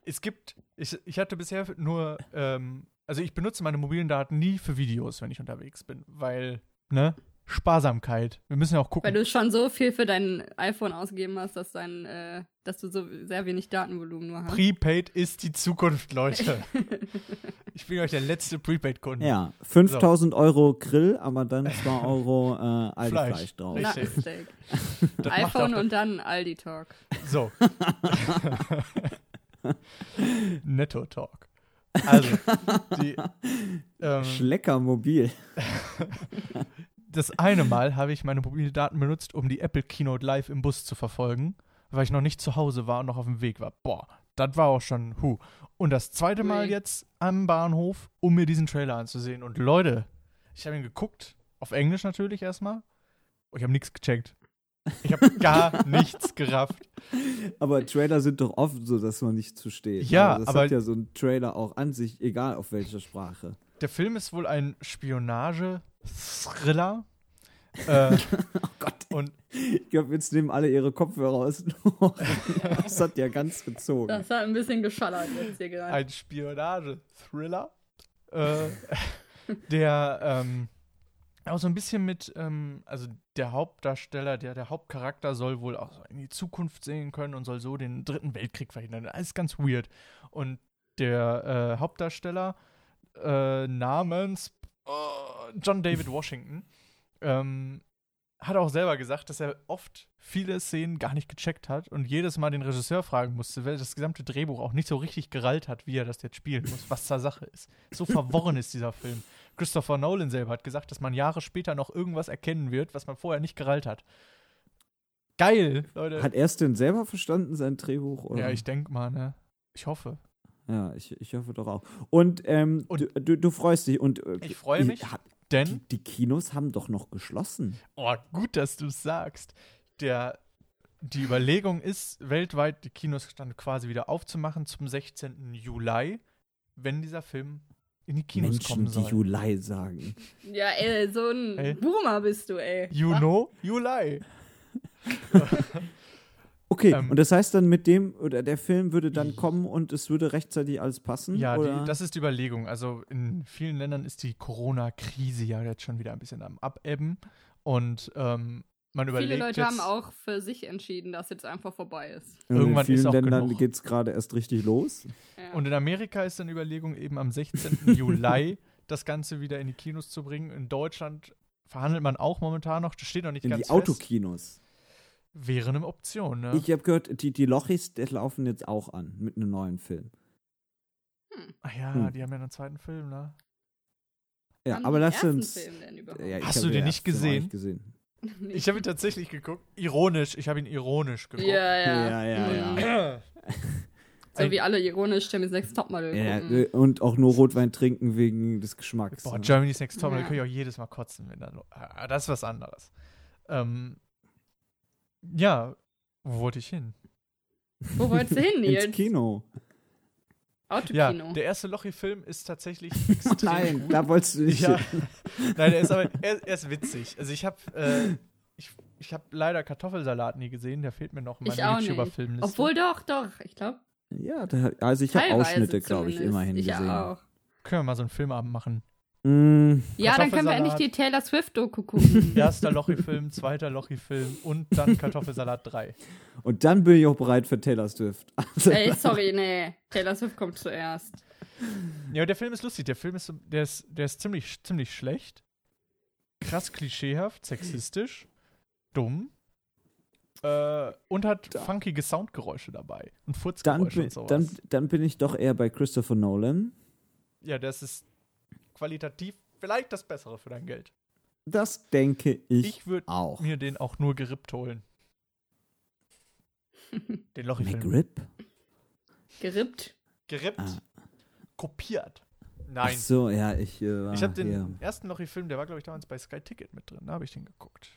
[SPEAKER 1] Es gibt, ich, ich hatte bisher nur, ähm, also ich benutze meine mobilen Daten nie für Videos, wenn ich unterwegs bin, weil, ne, Sparsamkeit. Wir müssen ja auch
[SPEAKER 3] Weil
[SPEAKER 1] gucken.
[SPEAKER 3] du schon so viel für dein iPhone ausgegeben hast, dass dein, äh, dass du so sehr wenig Datenvolumen nur hast.
[SPEAKER 1] Prepaid ist die Zukunft, Leute. ich bin euch der letzte Prepaid-Kunde.
[SPEAKER 2] ja, 5000 Euro Grill, aber dann 2 Euro äh, Aldi-Fleisch
[SPEAKER 1] Fleisch.
[SPEAKER 2] drauf.
[SPEAKER 1] Richtig.
[SPEAKER 3] IPhone und dann Aldi Talk.
[SPEAKER 1] So. Netto-Talk. Also, die, ähm,
[SPEAKER 2] Schlecker mobil.
[SPEAKER 1] das eine Mal habe ich meine mobilen Daten benutzt, um die Apple Keynote live im Bus zu verfolgen, weil ich noch nicht zu Hause war und noch auf dem Weg war. Boah, das war auch schon hu. Und das zweite Mal jetzt am Bahnhof, um mir diesen Trailer anzusehen. Und Leute, ich habe ihn geguckt, auf Englisch natürlich erstmal. Und ich habe nichts gecheckt. Ich habe gar nichts gerafft.
[SPEAKER 2] Aber Trailer sind doch oft so, dass man nicht zu steht.
[SPEAKER 1] Ja,
[SPEAKER 2] also das
[SPEAKER 1] aber-
[SPEAKER 2] hat ja so ein Trailer auch an sich, egal auf welcher Sprache.
[SPEAKER 1] Der Film ist wohl ein Spionage-Thriller. äh,
[SPEAKER 2] Oh Gott,
[SPEAKER 1] und
[SPEAKER 2] ich glaube, jetzt nehmen alle ihre Kopfhörer aus. das hat ja ganz gezogen.
[SPEAKER 3] Das hat ein bisschen geschallert jetzt hier gerade.
[SPEAKER 1] ein Spionage-Thriller, äh, der ähm, auch so ein bisschen mit, ähm, also der Hauptdarsteller, der, der Hauptcharakter soll wohl auch in die Zukunft sehen können und soll so den dritten Weltkrieg verhindern. Alles ganz weird. Und der äh, Hauptdarsteller äh, namens äh, John David Washington ähm, hat auch selber gesagt, dass er oft viele Szenen gar nicht gecheckt hat und jedes Mal den Regisseur fragen musste, weil das gesamte Drehbuch auch nicht so richtig gerallt hat, wie er das jetzt spielen muss, was da Sache ist. So verworren ist dieser Film. Christopher Nolan selber hat gesagt, dass man Jahre später noch irgendwas erkennen wird, was man vorher nicht gerallt hat. Geil, Leute.
[SPEAKER 2] Hat er es denn selber verstanden, sein Drehbuch? Oder?
[SPEAKER 1] ja, ich denke mal, ne? Ich hoffe.
[SPEAKER 2] Ja, ich, ich hoffe doch auch. Und, ähm,
[SPEAKER 1] Und-
[SPEAKER 2] du, du, du freust dich und äh,
[SPEAKER 1] Ich freue mich,
[SPEAKER 2] hat-
[SPEAKER 1] denn
[SPEAKER 2] Die, die Kinos haben doch noch geschlossen.
[SPEAKER 1] Oh, gut, dass du es sagst. Der, die Überlegung ist, weltweit die Kinos dann quasi wieder aufzumachen zum 16. Juli, wenn dieser Film in die Kinos
[SPEAKER 2] Menschen,
[SPEAKER 1] kommen
[SPEAKER 2] die
[SPEAKER 1] soll.
[SPEAKER 2] Juli sagen.
[SPEAKER 3] Ja, ey, so ein
[SPEAKER 1] Ey.
[SPEAKER 3] Boomer bist du, ey.
[SPEAKER 1] you know, Juli.
[SPEAKER 2] Okay,
[SPEAKER 1] Ähm,
[SPEAKER 2] und das heißt dann mit dem, oder der Film würde dann kommen und es würde rechtzeitig alles passen?
[SPEAKER 1] Ja,
[SPEAKER 2] oder?
[SPEAKER 1] die, das ist die Überlegung. Also in vielen Ländern ist die Corona-Krise ja jetzt schon wieder ein bisschen am Abebben. Und ähm, man überlegt
[SPEAKER 3] Viele Leute
[SPEAKER 1] jetzt,
[SPEAKER 3] haben auch für sich entschieden, dass jetzt einfach vorbei ist.
[SPEAKER 2] Und
[SPEAKER 1] irgendwann
[SPEAKER 2] in vielen
[SPEAKER 1] ist auch
[SPEAKER 2] Ländern geht es gerade erst richtig los.
[SPEAKER 3] Ja.
[SPEAKER 1] Und in Amerika ist dann Überlegung, eben am 16. Juli das Ganze wieder in die Kinos zu bringen. In Deutschland verhandelt man auch momentan noch, das steht noch nicht
[SPEAKER 2] In
[SPEAKER 1] ganz
[SPEAKER 2] die
[SPEAKER 1] fest.
[SPEAKER 2] Autokinos.
[SPEAKER 1] Wäre eine Option, ne?
[SPEAKER 2] Ich habe gehört, die, die Lochis, die laufen jetzt auch an mit einem neuen Film.
[SPEAKER 1] Ach ja,
[SPEAKER 2] Hm.
[SPEAKER 1] die haben ja einen zweiten Film, ne?
[SPEAKER 2] Ja,
[SPEAKER 3] Haben
[SPEAKER 2] aber
[SPEAKER 3] die
[SPEAKER 2] lass uns.
[SPEAKER 3] Film denn überhaupt?
[SPEAKER 2] Ja,
[SPEAKER 1] Hast du den nicht gesehen?
[SPEAKER 2] nicht gesehen.
[SPEAKER 1] Ich habe ihn tatsächlich geguckt. Ironisch, ich habe ihn ironisch geguckt.
[SPEAKER 3] Ja, ja.
[SPEAKER 2] Ja, ja, ja.
[SPEAKER 3] Mhm. So wie alle ironisch Stemming Next Topmodel
[SPEAKER 2] Ja,
[SPEAKER 3] gucken.
[SPEAKER 2] äh, und auch nur Rotwein trinken wegen des Geschmacks.
[SPEAKER 1] Boah,
[SPEAKER 2] ne?
[SPEAKER 1] Germany's Next Top, da
[SPEAKER 3] Ja.
[SPEAKER 1] kann ich auch jedes Mal kotzen. Wenn dann, ah, das ist was anderes. Ähm, ja, wo wollte ich hin?
[SPEAKER 3] Wo wolltest du hin,
[SPEAKER 2] Ins
[SPEAKER 3] Nils?
[SPEAKER 2] Kino.
[SPEAKER 1] Ja,
[SPEAKER 3] Autokino.
[SPEAKER 1] der erste Lochi-Film ist tatsächlich extrem
[SPEAKER 2] Nein,
[SPEAKER 1] gut.
[SPEAKER 2] da wolltest du nicht
[SPEAKER 1] Ja. Nein, er ist aber er, er ist witzig. Also ich habe äh, ich, ich habe leider Kartoffelsalat nie gesehen, der fehlt mir noch in
[SPEAKER 3] Ich
[SPEAKER 1] meiner
[SPEAKER 3] auch nicht.
[SPEAKER 1] YouTuber-Filmliste.
[SPEAKER 3] Obwohl doch, doch. Ich glaube,
[SPEAKER 2] Ja, da, also ich habe Ausschnitte, glaube ich, immerhin
[SPEAKER 3] ich
[SPEAKER 2] gesehen.
[SPEAKER 3] auch.
[SPEAKER 1] Können wir mal so einen Filmabend machen.
[SPEAKER 2] Mm,
[SPEAKER 3] Ja, dann können wir endlich die Taylor Swift-Doku gucken.
[SPEAKER 1] Erster Lochi-Film, zweiter Lochi-Film und dann Kartoffelsalat 3.
[SPEAKER 2] und dann bin ich auch bereit für Taylor Swift. Also,
[SPEAKER 3] Ey, sorry, nee. Taylor Swift kommt zuerst.
[SPEAKER 1] Ja, der Film ist lustig. Der Film ist, der ist, der ist ziemlich, ziemlich schlecht. Krass klischeehaft, sexistisch, dumm. Äh, und hat funkige Soundgeräusche dabei. Und
[SPEAKER 2] dann,
[SPEAKER 1] Furzgeräusche
[SPEAKER 2] bin,
[SPEAKER 1] und sowas.
[SPEAKER 2] dann, dann bin ich doch eher bei Christopher Nolan.
[SPEAKER 1] ja, das ist qualitativ vielleicht das Bessere für dein Geld.
[SPEAKER 2] Das denke ich,
[SPEAKER 1] Ich würde mir den auch nur gerippt holen. Den Lochi-Film.
[SPEAKER 2] McRib?
[SPEAKER 3] Gerippt.
[SPEAKER 1] Gerippt.
[SPEAKER 2] Ah.
[SPEAKER 1] Kopiert.
[SPEAKER 2] Ach
[SPEAKER 1] Nein.
[SPEAKER 2] so, ja, ich. Äh,
[SPEAKER 1] Ich habe den
[SPEAKER 2] hier.
[SPEAKER 1] ersten Lochi-Film, der war, glaube ich, damals bei Sky Ticket mit drin. Da habe ich den geguckt.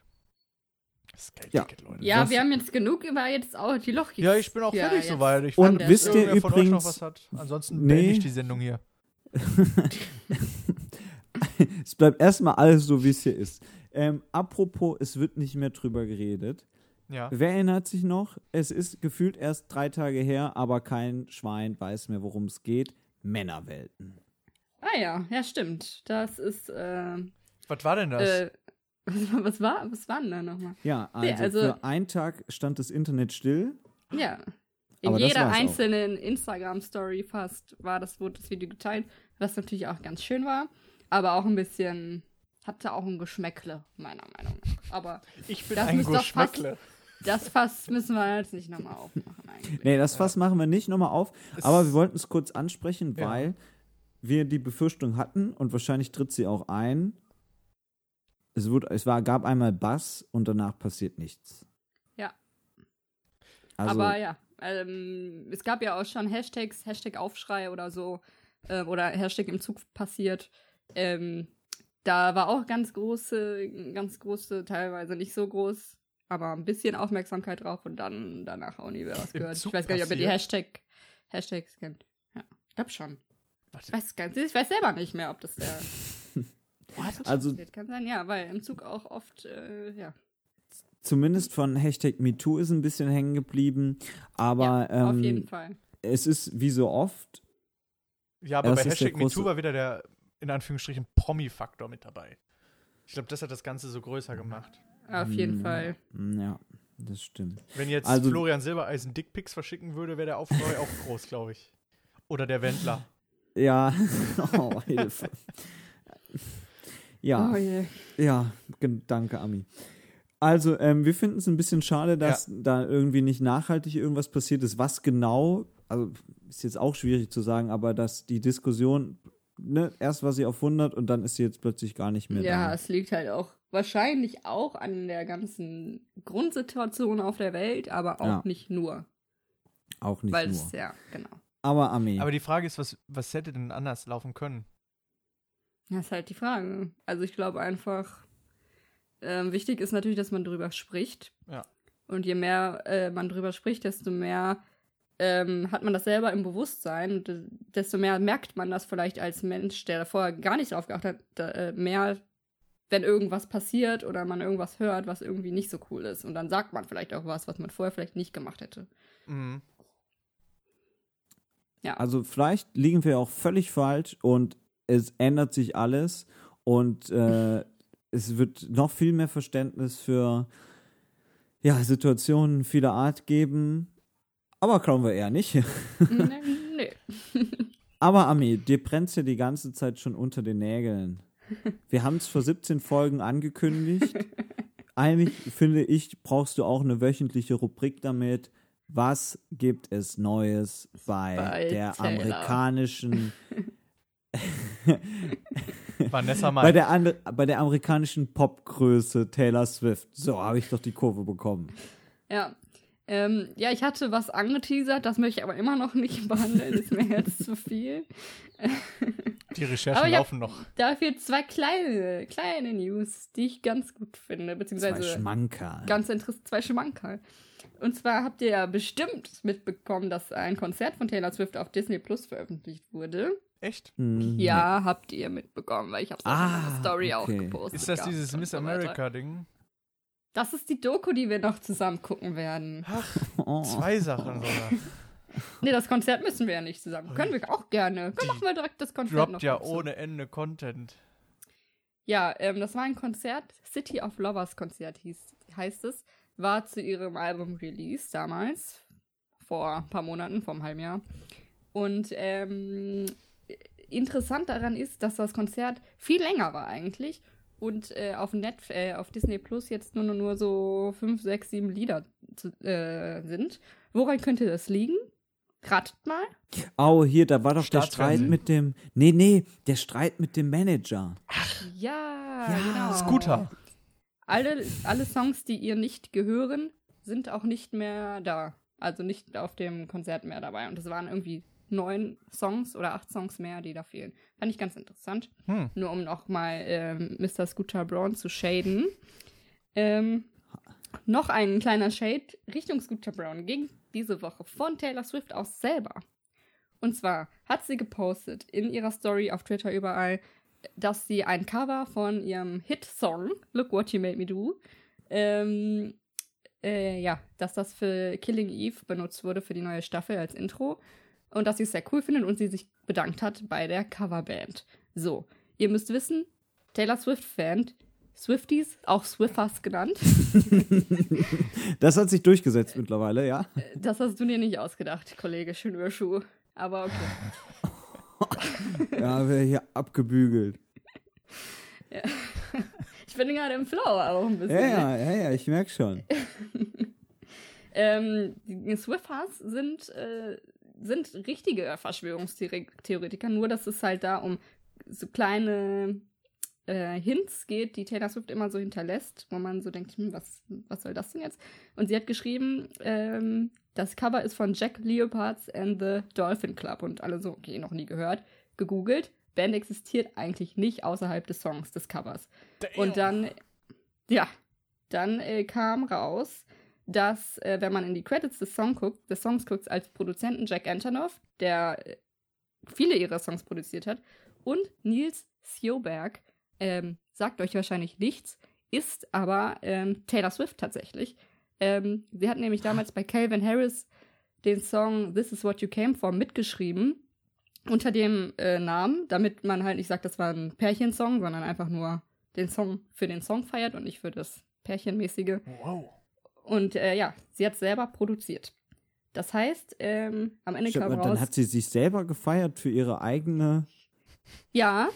[SPEAKER 1] Sky
[SPEAKER 2] Ja.
[SPEAKER 1] Ticket, Leute.
[SPEAKER 3] Ja,
[SPEAKER 2] Was-
[SPEAKER 3] wir haben jetzt genug über jetzt auch die Lochis.
[SPEAKER 1] Ja, ich bin auch
[SPEAKER 3] Ja,
[SPEAKER 1] fertig soweit. Ich
[SPEAKER 2] Und
[SPEAKER 3] wisst
[SPEAKER 1] ob
[SPEAKER 2] ihr
[SPEAKER 1] irgendwer von euch noch
[SPEAKER 2] übrigens-
[SPEAKER 1] was hat. Ansonsten
[SPEAKER 2] Nee.
[SPEAKER 1] beende ich die Sendung hier.
[SPEAKER 2] es bleibt erstmal alles so, wie es hier ist. Ähm, apropos, es wird nicht mehr drüber geredet.
[SPEAKER 1] Ja.
[SPEAKER 2] Wer erinnert sich noch? Es ist gefühlt erst drei Tage her, aber kein Schwein weiß mehr, worum es geht. Männerwelten.
[SPEAKER 3] Ah ja, ja, stimmt. Das ist, äh,
[SPEAKER 1] Was war denn das?
[SPEAKER 3] äh, was, was war, was war denn da nochmal?
[SPEAKER 2] Ja, also,
[SPEAKER 3] Nee, also-
[SPEAKER 2] für einen Tag stand das Internet still.
[SPEAKER 3] Ja. In
[SPEAKER 2] Aber
[SPEAKER 3] jeder einzelnen Instagram-Story fast war das, wurde das Video geteilt, was natürlich auch ganz schön war, aber auch ein bisschen, hatte auch ein Geschmäckle, meiner Meinung nach. Aber
[SPEAKER 1] ich bin
[SPEAKER 3] das
[SPEAKER 1] ein Geschmäckle.
[SPEAKER 3] das Fass müssen wir jetzt nicht nochmal aufmachen eigentlich.
[SPEAKER 2] Nee, das Fass machen wir nicht nochmal auf.
[SPEAKER 1] Es-
[SPEAKER 2] Aber wir wollten es kurz ansprechen,
[SPEAKER 1] Ja.
[SPEAKER 2] weil wir die Befürchtung hatten und wahrscheinlich tritt sie auch ein. Es, wurde, es war, gab einmal Bass und danach passiert nichts.
[SPEAKER 3] Ja.
[SPEAKER 2] Also,
[SPEAKER 3] aber ja, ähm, es gab ja auch schon Hashtags, Hashtag Aufschrei oder so, äh, oder Hashtag im Zug passiert. Ähm, da war auch ganz große, ganz große, teilweise nicht so groß, aber ein bisschen Aufmerksamkeit drauf und dann danach auch nie wieder was gehört. Ich weiß gar nicht, ob ihr die? Hashtag, Hashtags kennt. Ja, ich glaube schon.
[SPEAKER 1] Warte.
[SPEAKER 3] Ich weiß, ganz, ich weiß selber nicht mehr, ob das der
[SPEAKER 2] also
[SPEAKER 3] passiert. Kann sein, ja, weil im Zug auch oft, äh, ja.
[SPEAKER 2] zumindest von Hashtag MeToo ist ein bisschen hängen geblieben. Aber
[SPEAKER 3] ja, auf
[SPEAKER 2] ähm,
[SPEAKER 3] jeden Fall.
[SPEAKER 2] es ist wie so oft.
[SPEAKER 1] Ja, aber
[SPEAKER 2] das
[SPEAKER 1] bei Hashtag MeToo war wieder der, in Anführungsstrichen, Promi-Faktor mit dabei. Ich glaube, das hat das Ganze so größer gemacht.
[SPEAKER 3] Auf jeden
[SPEAKER 2] mm,
[SPEAKER 3] Fall.
[SPEAKER 2] Ja, das stimmt.
[SPEAKER 1] Wenn jetzt
[SPEAKER 2] Also-
[SPEAKER 1] Florian Silbereisen Dickpics verschicken würde, wäre der Aufschrei auch groß, glaube ich. Oder der Wendler.
[SPEAKER 2] Ja, oh, Hilfe. Ja.
[SPEAKER 3] Oh je.
[SPEAKER 2] Ja, danke, Ami. Also, ähm, wir finden es ein bisschen schade, dass da irgendwie nicht nachhaltig irgendwas passiert ist. Was genau, also ist jetzt auch schwierig zu sagen, aber dass die Diskussion, ne, erst war sie auf 100 und dann ist sie jetzt plötzlich gar nicht mehr
[SPEAKER 3] Ja,
[SPEAKER 2] da.
[SPEAKER 3] es liegt halt auch wahrscheinlich auch an der ganzen Grundsituation auf der Welt, aber auch
[SPEAKER 2] Ja.
[SPEAKER 3] nicht nur.
[SPEAKER 2] Auch nicht
[SPEAKER 3] weil
[SPEAKER 2] nur.
[SPEAKER 3] es, ja, genau.
[SPEAKER 2] aber Ami,
[SPEAKER 1] Aber die Frage ist, was, was hätte denn anders laufen können?
[SPEAKER 3] Das ist halt die Frage. Also ich glaube einfach, ähm, wichtig ist natürlich, dass man drüber spricht.
[SPEAKER 1] Ja.
[SPEAKER 3] Und je mehr äh, man drüber spricht, desto mehr ähm, hat man das selber im Bewusstsein und de- desto mehr merkt man das vielleicht als Mensch, der vorher gar nicht drauf geachtet hat, da, äh, mehr, wenn irgendwas passiert oder man irgendwas hört, was irgendwie nicht so cool ist. Und dann sagt man vielleicht auch was, was man vorher vielleicht nicht gemacht hätte.
[SPEAKER 1] Mhm.
[SPEAKER 2] also vielleicht liegen wir auch völlig falsch und es ändert sich alles und äh, es wird noch viel mehr Verständnis für ja, Situationen vieler Art geben. Aber glauben wir eher nicht.
[SPEAKER 3] nee, nee.
[SPEAKER 2] Aber Ami, dir brennt's ja die ganze Zeit schon unter den Nägeln. Wir haben es vor 17 Folgen angekündigt. Eigentlich finde ich, brauchst du auch eine wöchentliche Rubrik damit. Was gibt es Neues bei,
[SPEAKER 3] Bei
[SPEAKER 2] der
[SPEAKER 3] Taylor.
[SPEAKER 2] amerikanischen
[SPEAKER 1] Vanessa Mai.
[SPEAKER 2] bei der, andre, bei der amerikanischen Popgröße Taylor Swift? So habe ich doch die Kurve bekommen.
[SPEAKER 3] Ja. Ähm, ja, ich hatte was angeteasert, das möchte ich aber immer noch nicht behandeln, ist mir jetzt zu viel.
[SPEAKER 1] Die Recherchen laufen noch.
[SPEAKER 3] Dafür zwei kleine, kleine News, die ich ganz gut finde,
[SPEAKER 2] Zwei
[SPEAKER 3] beziehungsweise
[SPEAKER 2] Schmankerl.
[SPEAKER 3] ganz interessant, zwei Schmankerl. Und zwar habt ihr ja bestimmt mitbekommen, dass ein Konzert von Taylor Swift auf Disney Plus veröffentlicht wurde.
[SPEAKER 1] Echt?
[SPEAKER 2] Hm,
[SPEAKER 3] Ja, habt ihr mitbekommen, weil ich hab's auch in
[SPEAKER 2] Ah,
[SPEAKER 3] meiner Story auch
[SPEAKER 2] okay.
[SPEAKER 3] gepostet.
[SPEAKER 1] Ist das dieses Miss
[SPEAKER 3] so weiter. Das ist die Doku, die wir noch zusammen gucken werden.
[SPEAKER 2] Oh.
[SPEAKER 1] Zwei Sachen sogar.
[SPEAKER 3] Nee, das Konzert müssen wir ja nicht zusammen. Können wir auch gerne. Dann machen wir direkt das Konzert noch
[SPEAKER 1] Droppt ja
[SPEAKER 3] dazu.
[SPEAKER 1] ohne Ende Content.
[SPEAKER 3] Ja, ähm, das war ein Konzert, City of Lovers Konzert hieß, heißt es, war zu ihrem Album Release damals, vor ein paar Monaten, vor einem halben Jahr. Und ähm, interessant daran ist, dass das Konzert viel länger war eigentlich und äh, auf, Net, äh, auf Disney Plus jetzt nur, nur, nur so fünf, sechs, sieben Lieder zu, äh, sind. Woran könnte das liegen? Ratet mal.
[SPEAKER 2] Oh, hier, da war doch der Streit mit dem. Nee, nee, der Streit mit dem Manager.
[SPEAKER 3] Ja,
[SPEAKER 2] Ja,
[SPEAKER 3] genau.
[SPEAKER 1] Scooter.
[SPEAKER 3] Alle, alle Songs, die ihr nicht gehören, sind auch nicht mehr da. Also nicht auf dem Konzert mehr dabei. Und es waren irgendwie neun Songs oder acht Songs mehr, die da fehlen. Fand ich ganz interessant.
[SPEAKER 1] Hm.
[SPEAKER 3] Nur um nochmal ähm, Mr. Scooter Braun zu shaden. Ähm, noch ein kleiner Shade Richtung Scooter Brown ging diese Woche von Taylor Swift aus selber. Und zwar hat sie gepostet in ihrer Story auf Twitter überall, dass sie ein Cover von ihrem Hit-Song Look What You Made Me Do, ähm, äh, ja, dass das für Killing Eve benutzt wurde für die neue Staffel als Intro und dass sie es sehr cool findet und sie sich bedankt hat bei der Coverband. So, ihr müsst wissen, Taylor Swift-Fan, Swifties, auch Swiffers genannt,
[SPEAKER 2] Das hat sich durchgesetzt mittlerweile, ja.
[SPEAKER 3] das hast du dir nicht ausgedacht, Kollege Schönürschuh. Aber okay.
[SPEAKER 2] Ja, wir hier abgebügelt.
[SPEAKER 3] Ich bin gerade im Flow auch ein bisschen.
[SPEAKER 2] Ja, ja, ja, ja, ich merke schon.
[SPEAKER 3] Ähm, die Swiffers sind, äh, sind richtige Verschwörungstheoretiker, nur dass es halt da um so kleine äh, Hints geht, die Taylor Swift immer so hinterlässt, wo man so denkt, hm, was, was soll das denn jetzt? Und sie hat geschrieben, ähm, das Cover ist von Jack Leopards and the Dolphin Club und alle so, okay, noch nie gehört, gegoogelt. Band existiert eigentlich nicht außerhalb des Songs, des Covers. Und dann, ja, dann äh, kam raus, dass, äh, wenn man in die Credits des, Song guckt, des Songs guckt, als Produzenten Jack Antonoff, der äh, viele ihrer Songs produziert hat, und Nils Sjoberg, ähm, sagt euch wahrscheinlich nichts, ist aber ähm, Taylor Swift tatsächlich. Ähm, sie hat nämlich damals bei Calvin Harris den Song This Is What You Came For mitgeschrieben, unter dem äh, Namen, damit man halt nicht sagt, das war ein Pärchensong, sondern einfach nur den Song für den Song feiert und nicht für das Pärchenmäßige.
[SPEAKER 1] Wow.
[SPEAKER 3] Und äh, ja, sie hat selber produziert. Das heißt, ähm, am Ende
[SPEAKER 2] Stimmt,
[SPEAKER 3] kam
[SPEAKER 2] und dann
[SPEAKER 3] raus,
[SPEAKER 2] hat sie sich selber gefeiert für ihre eigene.
[SPEAKER 3] ja,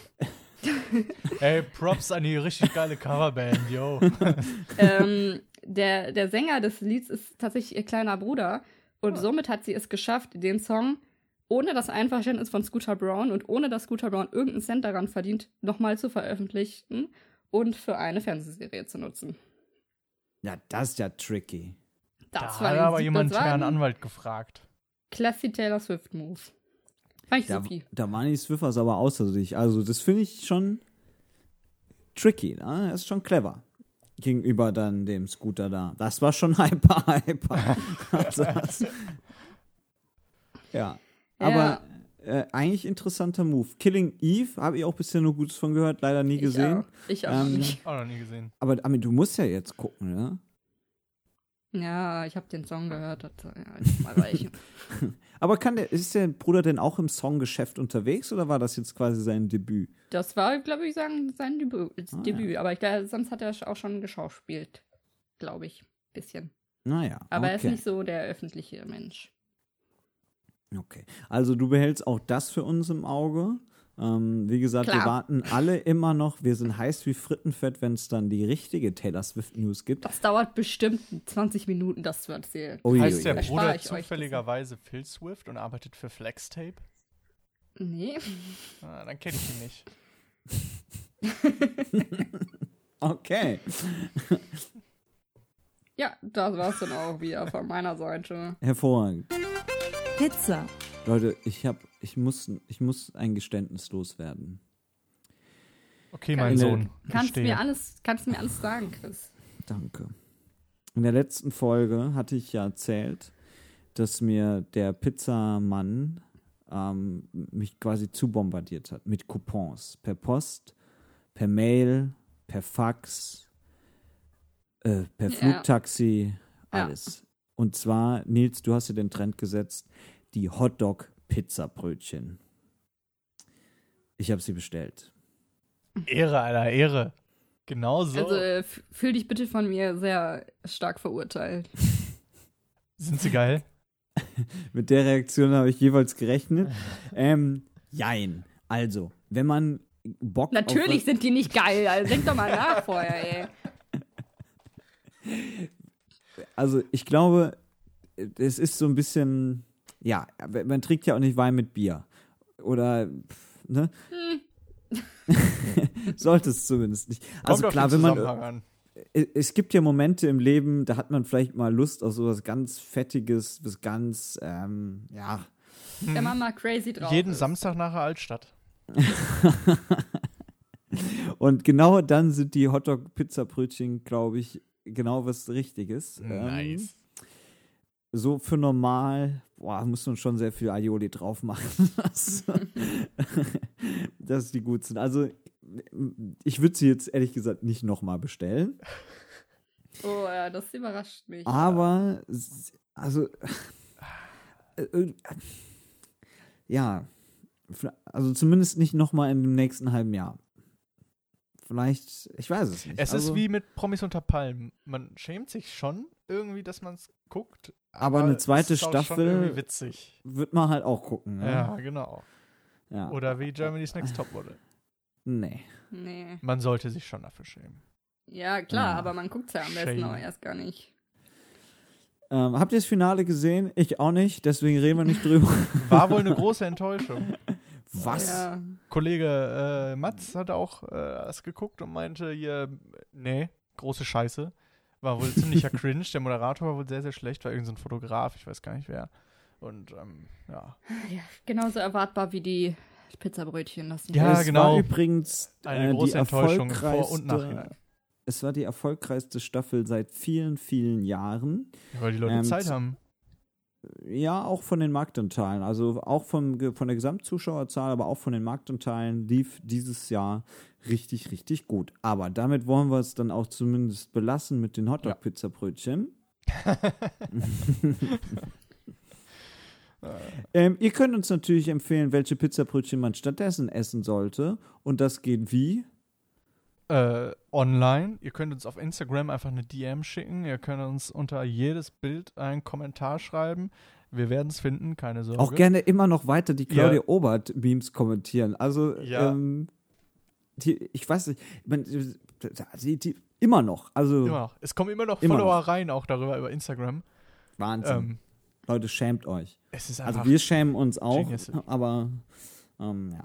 [SPEAKER 1] Ey, Props an die richtig geile Coverband, yo.
[SPEAKER 3] ähm, der, der Sänger des Lieds ist tatsächlich ihr kleiner Bruder. Und somit hat sie es geschafft, den Song ohne das Einverständnis von Scooter Brown und ohne dass Scooter Brown irgendeinen Cent daran verdient, nochmal zu veröffentlichen und für eine Fernsehserie zu nutzen.
[SPEAKER 2] Ja, das ist ja tricky.
[SPEAKER 1] Da
[SPEAKER 3] Das
[SPEAKER 1] hat
[SPEAKER 3] war ein
[SPEAKER 1] aber jemand
[SPEAKER 3] das war
[SPEAKER 1] Herrn
[SPEAKER 3] ein
[SPEAKER 1] Anwalt gefragt.
[SPEAKER 3] Classy Taylor Swift Move. Fand ich
[SPEAKER 2] Da,
[SPEAKER 3] supi.
[SPEAKER 2] da waren die Swiffers aber außer sich. Also, das finde ich schon tricky. Ne? Das ist schon clever. Gegenüber dann dem Scooter da. Das war schon hyper, hyper. Also, das- ja. Aber äh, eigentlich interessanter Move. Killing Eve habe ich auch bisher nur Gutes von gehört, leider nie gesehen.
[SPEAKER 3] Ich auch, ich auch
[SPEAKER 2] Ähm,
[SPEAKER 3] nicht.
[SPEAKER 1] Auch noch nie gesehen.
[SPEAKER 2] Aber Armin, du musst ja jetzt gucken, ne?
[SPEAKER 3] Ja, ich habe den Song gehört. Das, ja, mal weich.
[SPEAKER 2] Aber kann der, ist der Bruder denn auch im Songgeschäft unterwegs oder war das jetzt quasi sein Debüt?
[SPEAKER 3] Das war, glaube ich, sagen, sein Debüt.
[SPEAKER 2] Ah,
[SPEAKER 3] Debüt. Aber ich, glaube, sonst hat er auch schon geschauspielt. Glaube ich. Bisschen.
[SPEAKER 2] Naja.
[SPEAKER 3] Aber
[SPEAKER 2] okay.
[SPEAKER 3] er ist nicht so der öffentliche Mensch.
[SPEAKER 2] Okay. Also du behältst auch das für uns im Auge. Ähm, wie gesagt, wir
[SPEAKER 3] Klar.
[SPEAKER 2] warten alle immer noch. Wir sind heiß wie Frittenfett, wenn es dann die richtige Taylor Swift News gibt.
[SPEAKER 3] Das dauert bestimmt 20 Minuten, das zu erzählen.
[SPEAKER 2] Ui,
[SPEAKER 1] heißt
[SPEAKER 2] ui,
[SPEAKER 1] der Bruder zufälligerweise Phil Swift und arbeitet für Flextape?
[SPEAKER 3] Nee.
[SPEAKER 1] Ah, dann kenne ich ihn nicht.
[SPEAKER 2] Okay.
[SPEAKER 3] Ja, das war's dann auch wieder von meiner Seite.
[SPEAKER 2] Hervorragend.
[SPEAKER 6] Pizza.
[SPEAKER 2] Leute, ich hab, ich muss, ich muss ein Geständnis loswerden.
[SPEAKER 1] Okay, mein
[SPEAKER 2] In der-
[SPEAKER 1] Sohn.
[SPEAKER 3] Kannst
[SPEAKER 1] gestehe.
[SPEAKER 3] mir alles, kannst mir alles sagen, Chris.
[SPEAKER 2] Danke. In der letzten Folge hatte ich ja erzählt, dass mir der Pizzamann ähm, mich quasi zu bombardiert hat mit Coupons. Per Post, per Mail, per Fax, äh, per
[SPEAKER 3] Ja.
[SPEAKER 2] Flugtaxi,
[SPEAKER 3] Ja.
[SPEAKER 2] alles. Und zwar, Nils, du hast ja den Trend gesetzt, die Hotdog-Pizza-Brötchen. Ich habe sie bestellt.
[SPEAKER 1] Ehre, Alter, Ehre. Genau so.
[SPEAKER 3] Also äh, fühl dich bitte von mir sehr stark verurteilt.
[SPEAKER 1] Sind sie geil?
[SPEAKER 2] Mit der Reaktion habe ich jeweils gerechnet. ähm, jein. Also, wenn man Bock
[SPEAKER 3] Natürlich
[SPEAKER 2] auf
[SPEAKER 3] sind die nicht geil, also denk doch mal nach vorher, ey.
[SPEAKER 2] Also, ich glaube, es ist so ein bisschen, ja, man trinkt ja auch nicht Wein mit Bier. Oder, pff, ne? Sollte es zumindest nicht. Also
[SPEAKER 1] Kommt
[SPEAKER 2] klar, wenn man,
[SPEAKER 1] an.
[SPEAKER 2] es- es gibt ja Momente im Leben, da hat man vielleicht mal Lust auf sowas ganz Fettiges, was ganz, ähm, ja,
[SPEAKER 3] Wenn man mal crazy drauf
[SPEAKER 1] Jeden
[SPEAKER 3] ist.
[SPEAKER 1] Samstag nach der Altstadt.
[SPEAKER 2] Und genau dann sind die Hotdog-Pizza-Brötchen, glaube ich, genau was Richtiges. Ähm,
[SPEAKER 1] Nice.
[SPEAKER 2] so für normal, boah, muss man schon sehr viel Aioli drauf machen, dass, dass die gut sind. Also, ich würde sie jetzt ehrlich gesagt nicht nochmal bestellen.
[SPEAKER 3] Oh ja, das überrascht mich.
[SPEAKER 2] Aber, s- also, äh, äh, ja, also zumindest nicht nochmal in dem nächsten halben Jahr. Vielleicht, ich weiß es nicht.
[SPEAKER 1] Es
[SPEAKER 2] also,
[SPEAKER 1] ist wie mit Promis unter Palmen. Man schämt sich schon irgendwie, dass man es guckt.
[SPEAKER 2] Aber eine zweite
[SPEAKER 1] es ist auch schon
[SPEAKER 2] Staffel-
[SPEAKER 1] witzig.
[SPEAKER 2] wird man halt auch gucken. Ne?
[SPEAKER 1] Ja, genau.
[SPEAKER 2] ja.
[SPEAKER 1] Oder wie Germany's Next Topmodel.
[SPEAKER 2] Nee.
[SPEAKER 3] Nee.
[SPEAKER 1] Man sollte sich schon dafür schämen.
[SPEAKER 3] Ja, klar,
[SPEAKER 2] Ja.
[SPEAKER 3] aber man guckt ja am besten
[SPEAKER 1] Shame.
[SPEAKER 3] auch erst gar nicht.
[SPEAKER 2] Ähm, habt ihr das Finale gesehen? Ich auch nicht, deswegen reden wir nicht drüber.
[SPEAKER 1] War wohl eine große Enttäuschung.
[SPEAKER 2] Was?
[SPEAKER 3] Ja.
[SPEAKER 1] Kollege äh, Mats hat auch äh, das geguckt und meinte hier, nee, große Scheiße. War wohl ziemlicher Cringe. Der Moderator war wohl sehr, sehr schlecht, war irgendein so ein Fotograf, ich weiß gar nicht wer. Und ähm, ja.
[SPEAKER 3] ja, genauso erwartbar wie die Pizzabrötchen. Das
[SPEAKER 1] Ja,
[SPEAKER 2] es
[SPEAKER 1] genau.
[SPEAKER 2] war übrigens
[SPEAKER 1] Eine
[SPEAKER 2] äh,
[SPEAKER 1] große
[SPEAKER 2] die
[SPEAKER 1] Enttäuschung vor und nachhinein.
[SPEAKER 2] Es war die erfolgreichste Staffel seit vielen, vielen Jahren.
[SPEAKER 1] Ja, weil die Leute
[SPEAKER 2] Ähm,
[SPEAKER 1] Zeit haben.
[SPEAKER 2] Ja, auch von den Marktanteilen. Also auch vom, von der Gesamtzuschauerzahl, aber auch von den Marktanteilen lief dieses Jahr richtig, richtig gut. Aber damit wollen wir es dann auch zumindest belassen mit den Hotdog-Pizzabrötchen. ähm, ihr könnt uns natürlich empfehlen, welche Pizzabrötchen man stattdessen essen sollte. Und das geht wie?
[SPEAKER 1] Äh, online. Ihr könnt uns auf Instagram einfach eine DM schicken. Ihr könnt uns unter jedes Bild einen Kommentar schreiben. Wir werden es finden, keine Sorge.
[SPEAKER 2] Auch gerne immer noch weiter die Claudia
[SPEAKER 1] Ja.
[SPEAKER 2] Obert-Memes kommentieren. Also,
[SPEAKER 1] Ja.
[SPEAKER 2] ähm, die, ich weiß nicht, man, die, die, immer noch. Also,
[SPEAKER 1] Immer noch. Es kommen immer noch
[SPEAKER 2] Immer
[SPEAKER 1] Follower
[SPEAKER 2] noch.
[SPEAKER 1] rein, auch darüber über Instagram.
[SPEAKER 2] Wahnsinn.
[SPEAKER 1] Ähm,
[SPEAKER 2] Leute, schämt euch.
[SPEAKER 1] es ist einfach.
[SPEAKER 2] Also, wir schämen uns auch,
[SPEAKER 1] Genius.
[SPEAKER 2] aber, ähm, ja.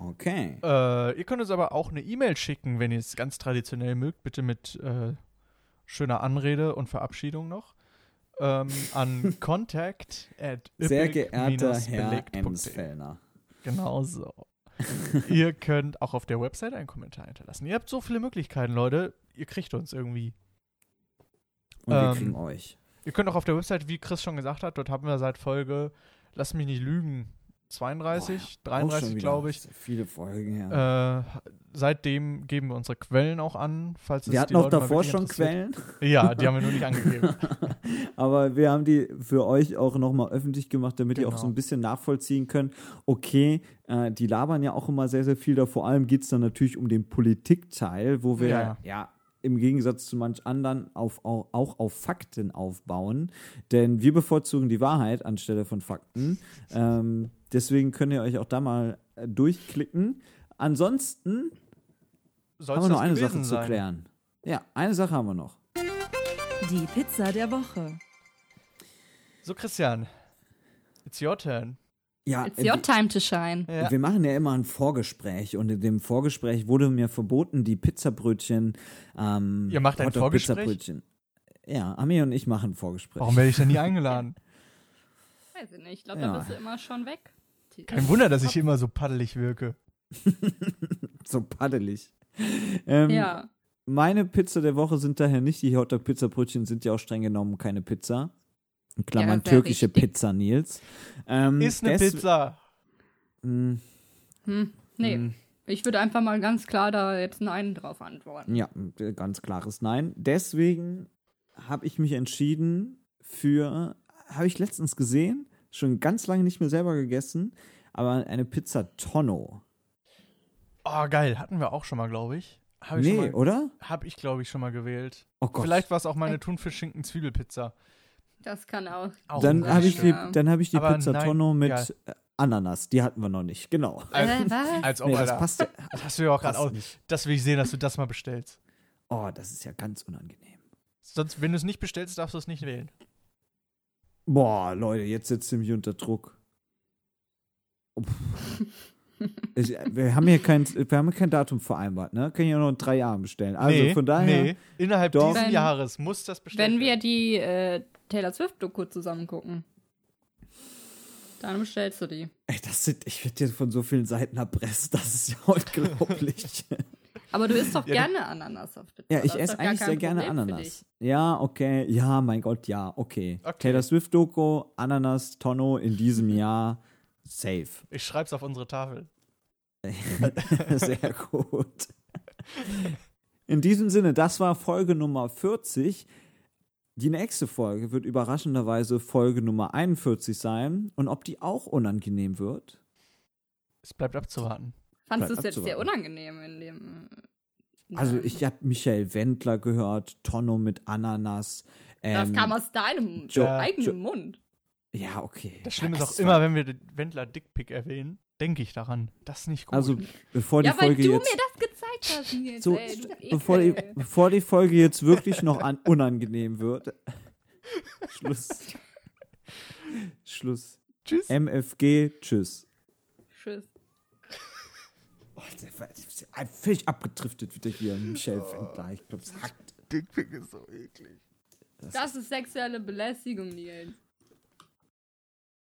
[SPEAKER 2] Okay.
[SPEAKER 1] äh, ihr könnt uns aber auch eine E-Mail schicken, wenn ihr es ganz traditionell mögt. Bitte mit äh, schöner Anrede und Verabschiedung noch. Ähm, an contact at
[SPEAKER 2] Sehr geehrter Herr. Emsfellner.
[SPEAKER 1] Genau so. ihr könnt auch auf der Website einen Kommentar hinterlassen. Ihr habt so viele Möglichkeiten, Leute. Ihr kriegt uns irgendwie.
[SPEAKER 2] Und wir
[SPEAKER 1] Ähm,
[SPEAKER 2] kriegen euch.
[SPEAKER 1] Ihr könnt auch auf der Website, wie Chris schon gesagt hat, dort haben wir seit Folge, lass mich nicht lügen, 32,
[SPEAKER 2] Auch schon
[SPEAKER 1] 33
[SPEAKER 2] wieder
[SPEAKER 1] glaube ich.
[SPEAKER 2] Viele Folgen her.
[SPEAKER 1] Äh, seitdem geben wir unsere Quellen auch an, falls es
[SPEAKER 2] wir hatten
[SPEAKER 1] die
[SPEAKER 2] auch davor schon. Quellen.
[SPEAKER 1] Ja, die haben wir nur nicht angegeben.
[SPEAKER 2] Aber wir haben die für euch auch nochmal öffentlich gemacht, damit ihr auch
[SPEAKER 1] Genau.
[SPEAKER 2] so ein bisschen nachvollziehen könnt. Okay, äh, die labern ja auch immer sehr, sehr viel da. Vor allem geht es dann natürlich um den Politikteil, wo wir
[SPEAKER 1] Ja.
[SPEAKER 2] ja, im Gegensatz zu manch anderen auf, auch, auch auf Fakten aufbauen. Denn wir bevorzugen die Wahrheit anstelle von Fakten. ähm, deswegen könnt ihr euch auch da mal äh, durchklicken. Ansonsten
[SPEAKER 1] Soll's
[SPEAKER 2] haben wir noch eine Sache zu
[SPEAKER 1] sein?
[SPEAKER 2] klären. Ja, eine Sache haben wir noch.
[SPEAKER 6] Die Pizza der Woche.
[SPEAKER 1] So, Christian, it's your turn.
[SPEAKER 2] Ja,
[SPEAKER 3] It's
[SPEAKER 2] äh,
[SPEAKER 3] your time to shine.
[SPEAKER 1] Ja.
[SPEAKER 2] Wir machen ja immer ein Vorgespräch und in dem Vorgespräch wurde mir verboten, die Pizzabrötchen. Ähm,
[SPEAKER 1] Ihr macht ein Vorgespräch?
[SPEAKER 2] Pizzabrötchen. Ja, Ami und ich machen ein Vorgespräch.
[SPEAKER 1] Warum werde ich denn nie eingeladen?
[SPEAKER 3] Weiß ich nicht. Ich glaube,
[SPEAKER 2] Ja.
[SPEAKER 3] da bist du immer schon weg.
[SPEAKER 1] Kein Wunder, dass ich immer so paddelig wirke.
[SPEAKER 2] so paddelig. Ähm,
[SPEAKER 3] Ja.
[SPEAKER 2] Meine Pizza der Woche sind daher nicht die Hotdog Pizzabrötchen, sind ja auch streng genommen keine Pizza. In Klammern
[SPEAKER 3] wär
[SPEAKER 2] türkische
[SPEAKER 3] richtig.
[SPEAKER 2] Pizza, Nils. Ähm,
[SPEAKER 1] Ist eine Pizza.
[SPEAKER 2] Mh,
[SPEAKER 3] Hm. Nee.
[SPEAKER 2] Hm.
[SPEAKER 3] Ich würde einfach mal ganz klar da jetzt Nein drauf antworten.
[SPEAKER 2] Ja, äh, ganz klares Nein. Deswegen habe ich mich entschieden für, habe ich letztens gesehen, schon ganz lange nicht mehr selber gegessen, aber eine Pizza Tonno.
[SPEAKER 1] Oh, geil. Hatten wir auch schon mal, glaube ich. Habe ich,
[SPEAKER 2] Nee,
[SPEAKER 1] schon mal-
[SPEAKER 2] oder?
[SPEAKER 1] hab ich glaube ich, schon mal gewählt.
[SPEAKER 2] Oh Gott.
[SPEAKER 1] Vielleicht war es auch meine Thunfisch-Schinken-Zwiebelpizza.
[SPEAKER 3] Das kann auch.
[SPEAKER 1] Auch
[SPEAKER 2] dann habe ich, die, dann hab ich die
[SPEAKER 1] Aber
[SPEAKER 2] Pizza
[SPEAKER 1] nein,
[SPEAKER 2] Tonno mit
[SPEAKER 1] ja.
[SPEAKER 2] äh, Ananas. Die hatten wir noch nicht, genau.
[SPEAKER 1] Als,
[SPEAKER 3] Äh,
[SPEAKER 1] als ob,
[SPEAKER 2] Nee, das passt ja.
[SPEAKER 1] Das hast du ja auch gerade aus.
[SPEAKER 2] nicht.
[SPEAKER 1] Das will ich sehen, dass du das mal bestellst.
[SPEAKER 2] Oh, das ist ja ganz unangenehm.
[SPEAKER 1] Sonst, wenn du es nicht bestellst, darfst du es nicht wählen.
[SPEAKER 2] Boah, Leute, jetzt setzt ihr mich unter Druck. Ich, wir haben hier kein, wir haben kein Datum vereinbart, ne? Können ja noch in drei Jahren bestellen. Also
[SPEAKER 1] nee,
[SPEAKER 2] von daher.
[SPEAKER 1] nee, innerhalb
[SPEAKER 2] Doch.
[SPEAKER 1] dieses
[SPEAKER 3] Wenn-
[SPEAKER 1] Jahres muss das bestellt
[SPEAKER 3] Wenn wir die äh, Taylor Swift-Doku zusammen gucken, dann bestellst du die.
[SPEAKER 2] Ey, das sind, ich werde hier von so vielen Seiten erpresst, das ist ja unglaublich.
[SPEAKER 3] Aber du isst doch
[SPEAKER 1] Ja,
[SPEAKER 3] gerne Ananas auf Pizza.
[SPEAKER 2] Ja, ich esse eigentlich sehr gerne
[SPEAKER 3] Problem
[SPEAKER 2] Ananas. Ja, okay. Ja, mein Gott, ja, okay.
[SPEAKER 1] Okay.
[SPEAKER 2] Taylor Swift-Doku, Ananas, Tonno in diesem Jahr, safe.
[SPEAKER 1] Ich schreib's auf unsere Tafel.
[SPEAKER 2] Sehr gut. In diesem Sinne, das war Folge Nummer 40. Die nächste Folge wird überraschenderweise Folge Nummer 41 sein. Und ob die auch unangenehm wird?
[SPEAKER 1] Es bleibt abzuwarten.
[SPEAKER 3] Fandest du es jetzt sehr unangenehm in dem.
[SPEAKER 2] Also
[SPEAKER 3] Nein.
[SPEAKER 2] ich habe Michael Wendler gehört, Tonno mit Ananas.
[SPEAKER 3] Das
[SPEAKER 2] ähm,
[SPEAKER 3] kam aus deinem
[SPEAKER 2] Jo-
[SPEAKER 3] eigenen
[SPEAKER 2] Jo-
[SPEAKER 3] Mund.
[SPEAKER 2] Ja, okay.
[SPEAKER 1] Das Schlimme ist auch immer, wenn wir den Wendler Dickpick erwähnen, denke ich daran. Das ist nicht gut.
[SPEAKER 2] Also bevor die
[SPEAKER 3] Ja, weil
[SPEAKER 2] Folge
[SPEAKER 3] du
[SPEAKER 2] jetzt
[SPEAKER 3] mir das gezeigt hast, Nils.
[SPEAKER 2] so,
[SPEAKER 3] ey, du
[SPEAKER 2] bevor, die, bevor die Folge jetzt wirklich noch an, unangenehm wird. Schluss. Schluss.
[SPEAKER 1] Tschüss.
[SPEAKER 2] MFG. Tschüss. Oh, völlig abgedriftet wieder hier, Michel Wendler. Ich glaube, es hackt.
[SPEAKER 1] Dickpick ist so eklig.
[SPEAKER 3] Das ist sexuelle Belästigung, Nils.